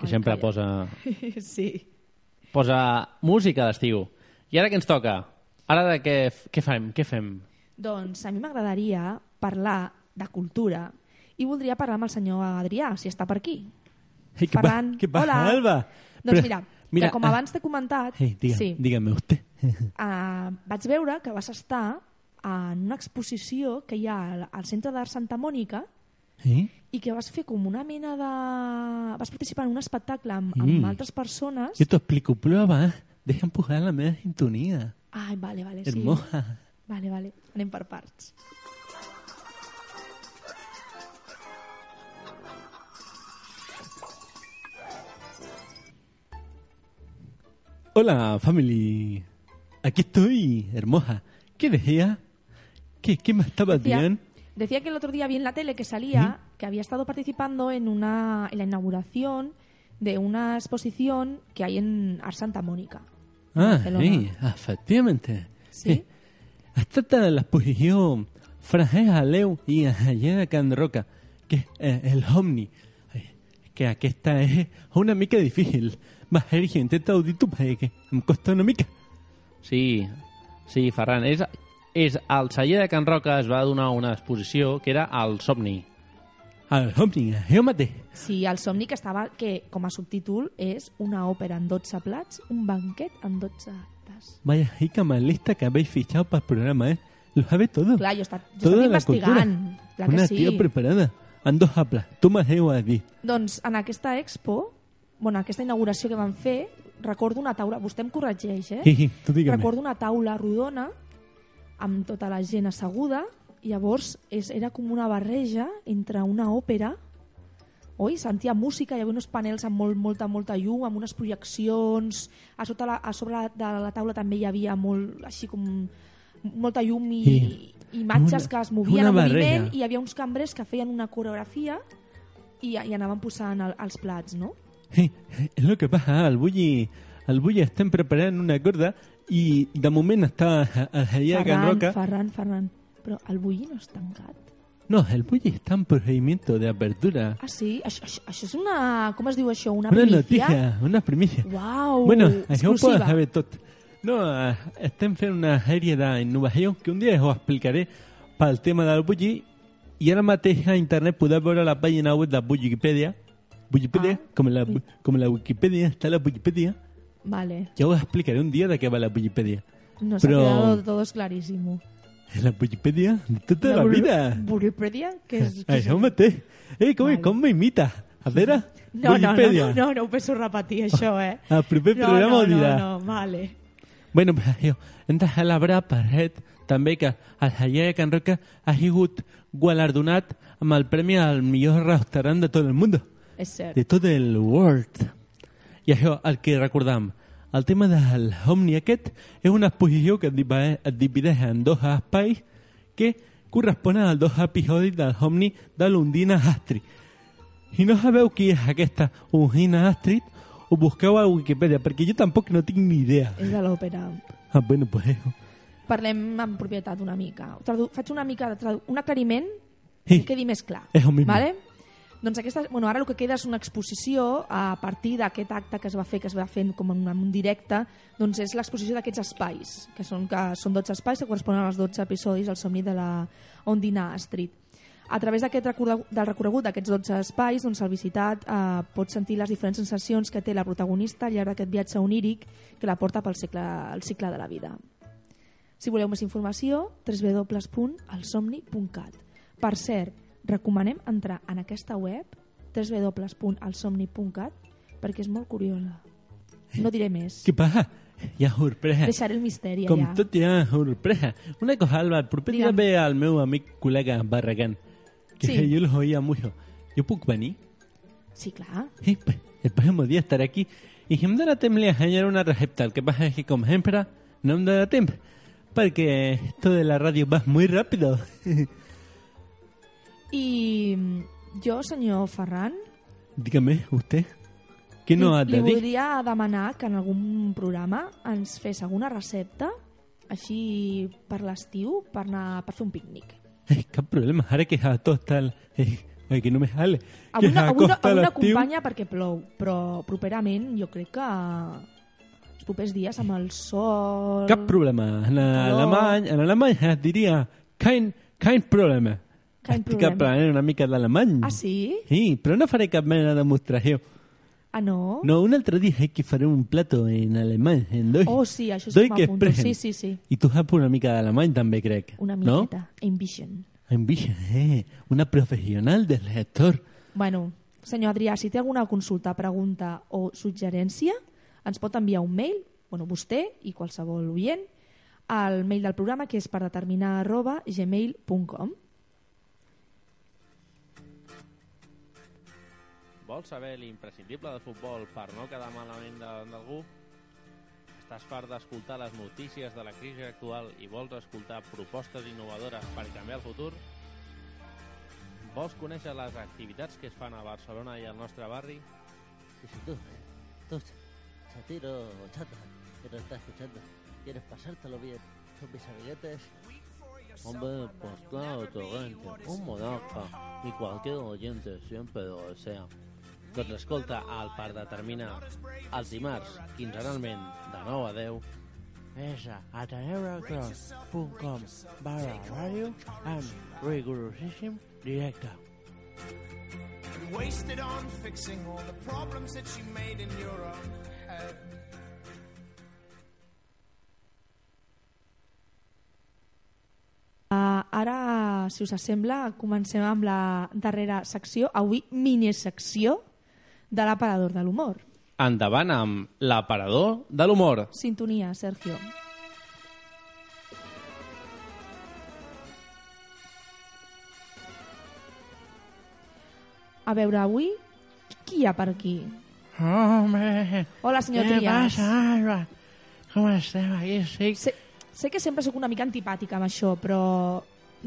Speaker 1: que
Speaker 2: Ai,
Speaker 1: sempre
Speaker 2: calla.
Speaker 1: posa,
Speaker 2: sí.
Speaker 1: posa música d'estiu. I ara què ens toca? Ara de què, què fem? Què fem?
Speaker 2: Doncs a mi m'agradaria parlar de cultura i voldria parlar amb el senyor Adrià, si està per aquí.
Speaker 4: Ei, què,
Speaker 2: Ferran,
Speaker 4: pa, què passa,
Speaker 2: hola.
Speaker 4: Alba?
Speaker 2: Doncs
Speaker 4: Però
Speaker 2: mira,
Speaker 1: Mira,
Speaker 2: que com
Speaker 1: ah.
Speaker 2: abans t'he comentat,
Speaker 1: Ei, diga,
Speaker 2: sí,
Speaker 1: dígame usted.
Speaker 2: uh, vaig veure que vas estar en una exposició que hi ha al, al Centre d'Art Santa Mònica
Speaker 1: ¿Eh?
Speaker 2: i que vas fer com una mena de... vas participar en un espectacle amb, amb
Speaker 1: Mm.
Speaker 2: altres persones.
Speaker 1: Yo te explico prueba. Deja empujar la media sintonía.
Speaker 2: Ai, vale, vale, sí.
Speaker 1: Hermosa.
Speaker 2: Vale, vale, anem per parts.
Speaker 1: Hola, family. Aquí estoy, hermosa. ¿Qué decía? ¿Qué, qué me estabas
Speaker 2: Decía,
Speaker 1: diciendo?
Speaker 2: decía que el otro día vi en la tele que salía que había estado participando en, una, en la inauguración de una exposición que hay en Art Santa Mónica. En
Speaker 1: Ah,
Speaker 2: Barcelona.
Speaker 1: sí, efectivamente.
Speaker 2: Sí.
Speaker 1: Eh, Es tracta de l'exposició Francesc Aleu i Alleda Can Roca, que és eh, el Omni. Eh, Que aquesta és una mica difícil. Va, Sergio, intenta-ho dir tu, perquè em costa una mica.
Speaker 9: Sí, sí, Ferran. És, és al celler de Can Roca es va donar una exposició que era el Somni.
Speaker 1: El Omni, jo mateix.
Speaker 2: Sí, el somni que estava, que com a subtítol és una òpera en 12 plats, un banquet en 12 actes.
Speaker 1: Vaya rica malista que habéis fichado para el programa, ¿eh? Lo sabe todo.
Speaker 2: Clar, jo he estat, jo he estat
Speaker 1: la
Speaker 2: investigant. Clar que
Speaker 1: Una
Speaker 2: sí.
Speaker 1: tía preparada. En dos. Tú me has a dir.
Speaker 2: Doncs en aquesta expo, bueno, aquesta inauguració que van fer, recordo una taula, vostè em corregeix, eh?
Speaker 1: Sí, tu digue'm.
Speaker 2: Recordo una taula rodona amb tota la gent asseguda i llavors és, era com una barreja entre una òpera oi? Sentia música, hi havia uns panels amb molt, molta, molta llum, amb unes projeccions, a, sota la, a sobre de la taula també hi havia molt, així com molta llum i,
Speaker 1: Sí.
Speaker 2: i imatges
Speaker 1: Una-
Speaker 2: que es movien en moviment i hi havia uns cambrers que feien una coreografia i, i anaven posant el, els plats, no?
Speaker 1: Sí, és el que passa, el bulli, el bulli estem preparant una corda i de moment està el de Can Roca.
Speaker 2: Ferran, Ferran, però el bulli no és tancat.
Speaker 1: No, el bulli está en procedimiento de apertura.
Speaker 2: Ah, sí? Això, això, això és una... Com es diu això? Una,
Speaker 1: Una
Speaker 2: primícia?
Speaker 1: notícia, una primicia.
Speaker 2: Uau,
Speaker 1: Bueno, això ho podes saber tot. No, eh, estem fent una sèrie d'innovació que un dia us explicaré pel tema del bulli i ara mateix a internet podeu veure la pàgina web de Wikipedia. Wikipedia,
Speaker 2: Ah.
Speaker 1: com, la, com la Wikipedia, està la Wikipedia.
Speaker 2: Vale,
Speaker 1: Ja us explicaré un dia de què va la Wikipedia.
Speaker 2: nos ha
Speaker 1: Però-
Speaker 2: quedado todo clarísimo.
Speaker 1: La Wikipedia de tota la,
Speaker 2: Wiki-
Speaker 1: vida.
Speaker 2: Wikipedia? És? què és
Speaker 1: Això mateix. Ei, com,
Speaker 2: Vale.
Speaker 1: com m'imita? A veure,
Speaker 2: No, no, no,
Speaker 1: Wikipedia.
Speaker 2: no, no, no ho penso repetir, això, eh?
Speaker 1: Al proper
Speaker 2: no,
Speaker 1: programa
Speaker 2: no,
Speaker 1: ho dirà.
Speaker 2: No, no, vale.
Speaker 1: Bueno, pues jo, hem de celebrar per ret també que el Javier Can Roca ha sigut gualardonat amb el premi al millor restaurant de tot el món,
Speaker 2: És cert.
Speaker 1: de tot el world. I això, el que recordam, el tema del Omni aquest és una exposició que es divi- es divideix en dos espais que corresponen als dos episodis del Omni de l'Undina Astrid. Si no sabeu qui és aquesta Undina Astrid, ho busqueu a Wikipedia, perquè jo tampoc no tinc ni idea.
Speaker 2: És de l'òpera.
Speaker 1: Ah, bueno, pues eso.
Speaker 2: Parlem en propietat una mica. Tradu faig una mica de tradu un aclariment
Speaker 1: Sí.
Speaker 2: que quedi més clar.
Speaker 1: És el mismo.
Speaker 2: Vale? Doncs aquesta, bueno, ara el que queda és una exposició a partir d'aquest acte que es va fer, que es va fer com en un directe, doncs és l'exposició d'aquests espais, que són, que són 12 espais que corresponen als 12 episodis del somni de la Ondina Street. A través d'aquest del recorregut d'aquests 12 espais, doncs, el visitat eh, pot sentir les diferents sensacions que té la protagonista al llarg d'aquest viatge oníric que la porta pel cicle, el cicle de la vida. Si voleu més informació, www.elsomni.cat. Per cert, recomanem entrar en aquesta web, www.elsomni.cat, perquè és molt curiosa. No diré més.
Speaker 1: Què passa? Hi ha sorpresa.
Speaker 2: Deixaré el misteri
Speaker 1: Com
Speaker 2: allà.
Speaker 1: tot hi ha sorpresa. Una cosa, Alba, el proper dia ve el meu amic col·lega Barragán, que
Speaker 2: Sí.
Speaker 1: yo los oía mucho. ¿Yo puc venir?
Speaker 2: Sí, clar.
Speaker 1: Sí, el próximo día estaré aquí i em dóna temps li ensenyaré una recepta. El que passa és que, com sempre, no em dóna temps perquè esto de la ràdio va muy rápido.
Speaker 2: I mm, jo, senyor Ferran,
Speaker 1: Dígame, usted, què no
Speaker 2: li,
Speaker 1: ha de
Speaker 2: li
Speaker 1: dir?
Speaker 2: voldria demanar que en algun programa ens fes alguna recepta així per l'estiu per, anar, per fer un pícnic.
Speaker 1: Eh, cap problema, ara que a tot està... el- Eh, ai, que no me sale.
Speaker 2: Avui,
Speaker 1: que
Speaker 2: avui, no, avui no acompanya perquè plou, però properament jo crec que els propers dies amb el sol...
Speaker 1: Cap problema. En alemany, en alemany es diria kein, kein problema.
Speaker 2: Kein
Speaker 1: Estic
Speaker 2: problema.
Speaker 1: aprenent una mica d'alemany.
Speaker 2: Ah, sí?
Speaker 1: Sí, però no faré cap mena de demostració.
Speaker 2: Ah, no?
Speaker 4: No, un altre dia que farem un plato en alemany, en Deutsch.
Speaker 2: Oh, sí, això sí que m'apunto. Sí, sí, sí.
Speaker 4: I tu saps una mica d'alemany també, crec.
Speaker 2: Una
Speaker 4: No?
Speaker 2: miqueta. Ambition.
Speaker 4: Ambition, eh? Una professional del sector.
Speaker 2: Bueno, senyor Adrià, si té alguna consulta, pregunta o suggerència, ens pot enviar un mail, bueno, vostè i qualsevol oient, al mail del programa que és per determinar arroba gmail.com.
Speaker 1: Vols saber l'imprescindible del futbol per no quedar malament davant d'algú? Estàs fart d'escoltar les notícies de la crisi actual i vols escoltar propostes innovadores per canviar el futur? Vols conèixer les activitats que es fan a Barcelona i al nostre barri?
Speaker 3: Sí, sí, tú, tú, Satiro Chata, que nos está escuchando. ¿Quieres pasártelo bien con mis amiguetes?
Speaker 1: Hombre, pues claro, Torrente, un monarca y cualquier oyente siempre lo desea. Doncs escolta el per determinar els dimarts, quinzenalment, de 9 a 10,
Speaker 10: És a ateneuracross.com barra ràdio amb rigorosíssim directe.
Speaker 11: wasted on fixing all the problems that you made in your own head.
Speaker 2: Uh, ara, si us sembla, comencem amb la darrera secció, avui minisecció de l'aparador de l'humor.
Speaker 1: endavant amb l'aparador de l'humor.
Speaker 2: Sintonia, Sergio. A veure, avui, qui hi ha per aquí?
Speaker 10: Home,
Speaker 2: Hola, senyor
Speaker 10: què
Speaker 2: Trias.
Speaker 10: passa, Alba? Com estem aquí? Sí,
Speaker 2: Sé, sé que sempre sóc una mica antipàtica amb això, però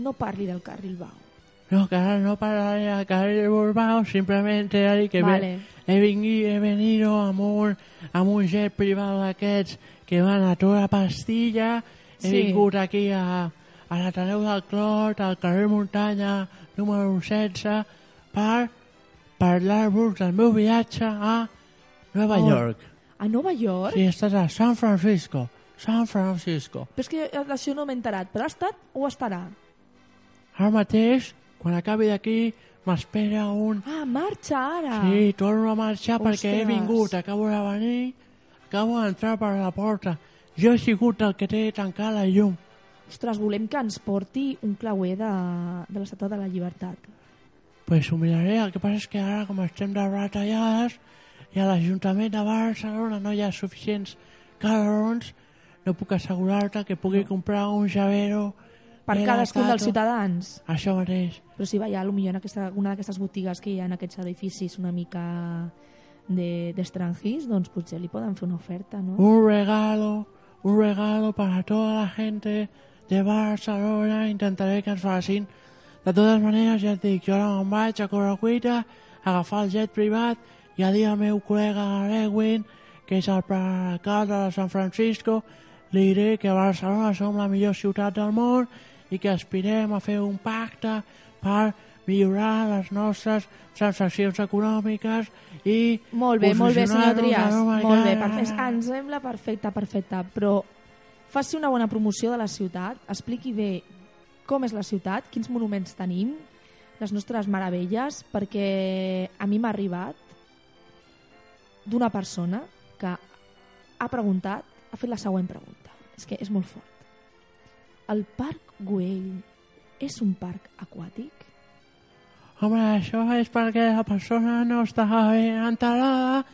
Speaker 2: no parli del carril bau.
Speaker 10: No, que ara no parlaré de carrer Bilbao, simplemente he dit que
Speaker 2: Vale.
Speaker 10: he, vingui, he venido amb un, amb un jet privat d'aquests que van a tota pastilla, he
Speaker 2: Sí.
Speaker 10: vingut aquí a, a l'Ateneu del Clot, al carrer Muntanya número 16, per parlar-vos del meu viatge a Nova
Speaker 2: Oh.
Speaker 10: York.
Speaker 2: A Nova York?
Speaker 10: Sí, estàs a San Francisco. San Francisco.
Speaker 2: Però és que d'això no m'he enterat. Però ha estat o estarà?
Speaker 10: Ara mateix, quan acabi d'aquí, m'espera un...
Speaker 2: Ah, marxa ara!
Speaker 10: Sí, torno a marxar perquè he
Speaker 2: Ostres.
Speaker 10: vingut, acabo de venir, acabo d'entrar per la porta. Jo he sigut el que té tancat la llum.
Speaker 2: Ostres, volem que ens porti un clauer de, de l'Estatua de la Llibertat.
Speaker 10: Pues ho miraré, el que passa és que ara, com estem de retallades, i a l'Ajuntament de Barcelona no hi ha suficients calerons, no puc assegurar-te que pugui comprar un llavero
Speaker 2: Per
Speaker 10: de
Speaker 2: cadascun dels ciutadans.
Speaker 10: Això mateix.
Speaker 2: Però si va, ja, potser en aquesta, una d'aquestes botigues que hi ha en aquests edificis una mica de- d'estrangis, doncs potser li poden fer una oferta, no?
Speaker 10: Un regalo, un regalo para toda la gente de Barcelona. Intentaré que ens facin. De totes maneres, ja et dic, jo ara me'n vaig a Correcuita, a agafar el jet privat i a dir al meu col·lega Lewin, que és el prealcalde de San Francisco, li diré que Barcelona som la millor ciutat del món i que aspirem a fer un pacte per millorar les nostres transaccions econòmiques i
Speaker 2: Molt bé, molt bé, senyor Trias. Molt bé, perfecte. Ens sembla perfecte, perfecte. Però faci una bona promoció de la ciutat, expliqui bé com és la ciutat, quins monuments tenim, les nostres meravelles, perquè a mi m'ha arribat d'una persona que ha preguntat, ha fet la següent pregunta. És que és molt fort. El Parc Güell és un parc aquàtic?
Speaker 10: Home, això és perquè la persona no està ben enterada,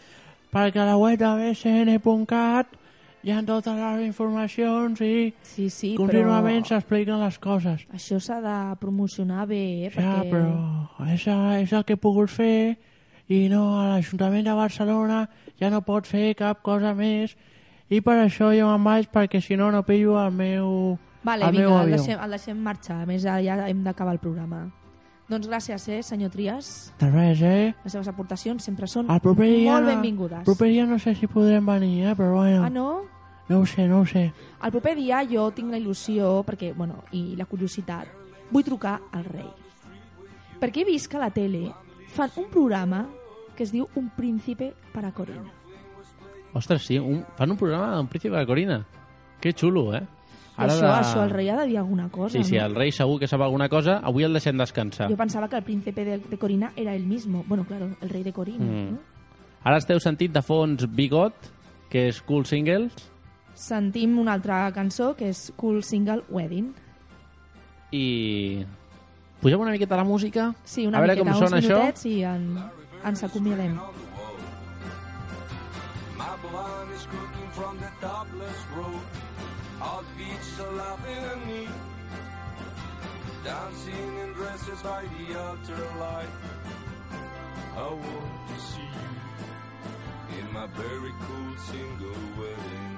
Speaker 10: perquè a la web de bcn.cat hi ha totes les informacions i
Speaker 2: sí, sí,
Speaker 10: contínuament
Speaker 2: però-
Speaker 10: s'expliquen les coses.
Speaker 2: Això s'ha de promocionar bé, eh?
Speaker 10: Ja,
Speaker 2: perquè...
Speaker 10: però és, és el que he pogut fer i no, l'Ajuntament de Barcelona ja no pot fer cap cosa més i per això jo me'n vaig perquè si no no pillo el meu,
Speaker 2: Vale,
Speaker 10: el
Speaker 2: vinga, el deixem, el deixem marxar. A més, ja, ja hem d'acabar el programa. Doncs gràcies, eh, senyor Trias.
Speaker 10: De res, eh?
Speaker 2: Les seves aportacions sempre són
Speaker 10: El proper dia,
Speaker 2: molt
Speaker 10: no-
Speaker 2: benvingudes.
Speaker 10: El proper dia no sé si podrem venir, eh? però bueno,
Speaker 2: Ah, no?
Speaker 10: no ho sé, no ho sé.
Speaker 2: El proper dia jo tinc la il·lusió, perquè, bueno, i la curiositat, vull trucar al rei. Perquè he vist que a la tele fan un programa que es diu Un príncipe para Corina.
Speaker 1: Ostres, sí, un, fan un programa amb Príncipe de Corina. Que xulo, eh?
Speaker 2: I això, això, el rei ha de dir alguna cosa,
Speaker 1: Sí, sí,
Speaker 2: no?
Speaker 1: el rei segur que sap alguna cosa. Avui el deixem descansar.
Speaker 2: Yo pensaba que el príncipe de, de Corina era el mismo. Bueno, claro, el rei de Corina.
Speaker 1: Mm.
Speaker 2: ¿no?
Speaker 1: Ara esteu sentit de fons Bigot, que és Cool Singles,
Speaker 2: Sentim una altra cançó que és Cool Single Wedding.
Speaker 1: i... Pugem una miqueta la música?
Speaker 2: Sí, una
Speaker 1: A veure
Speaker 2: miqueta,
Speaker 1: com sona
Speaker 2: uns
Speaker 1: això.
Speaker 2: minutets i en, ens acomiadem.
Speaker 8: My blonde is cooking from the topless road. The are laughing at me. Dancing in dresses by the altar light. I want to see you in my very cool single wedding.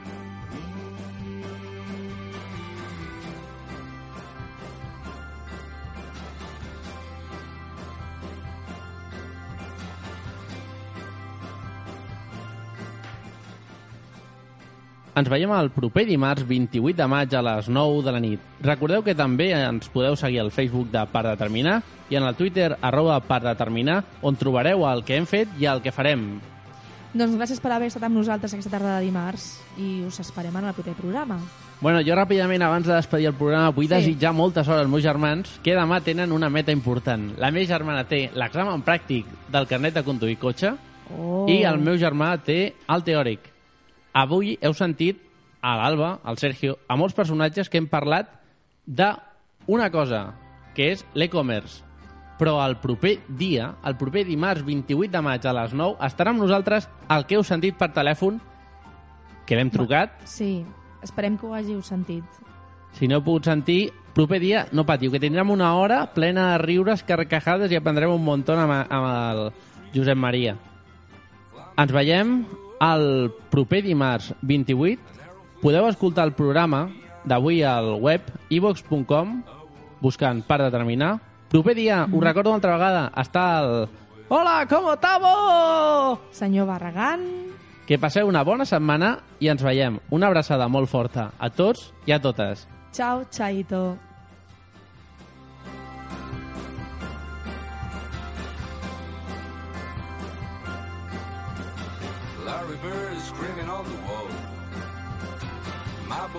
Speaker 1: Ens veiem el proper dimarts 28 de maig a les 9 de la nit. Recordeu que també ens podeu seguir al Facebook de Per Determinar i en el Twitter arroba Per Determinar on trobareu el que hem fet i el que farem.
Speaker 2: Doncs gràcies per haver estat amb nosaltres aquesta tarda de dimarts i us esperem en el proper programa.
Speaker 1: Bueno, jo ràpidament, abans de despedir el programa, vull
Speaker 2: Sí.
Speaker 1: desitjar molta sort als meus germans, que demà tenen una meta important. La meva germana té l'examen pràctic del carnet de conduir cotxe
Speaker 2: Oh.
Speaker 1: i el meu germà té el teòric. Avui heu sentit a l'Alba, al Sergio, a molts personatges que hem parlat de una cosa, que és l'e-commerce. Però el proper dia, el proper dimarts 28 de maig a les 9, estarà amb nosaltres el que heu sentit per telèfon, que l'hem trucat,
Speaker 2: Sí, esperem que ho hàgiu sentit.
Speaker 1: si no heu pogut sentir, proper dia, no patiu, que tindrem una hora plena de riures, carcajades i aprendrem un munt amb, amb el Josep Maria. Ens veiem el proper dimarts 28. Podeu escoltar el programa d'avui al web ivox.com buscant per determinar. Proper dia, us recordo una altra vegada, està el... Hola, com estamos?
Speaker 2: Senyor Barragán,
Speaker 1: Que passeu una bona setmana i ens veiem. Una abraçada molt forta a tots i a totes.
Speaker 2: ciao, chaito.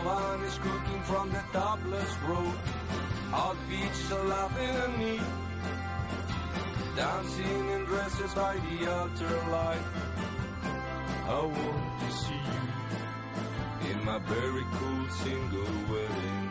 Speaker 8: My is cooking from the topless road. The beaches are laughing at me. Dancing in dresses by the altar. I want to see you in my very cool single wedding.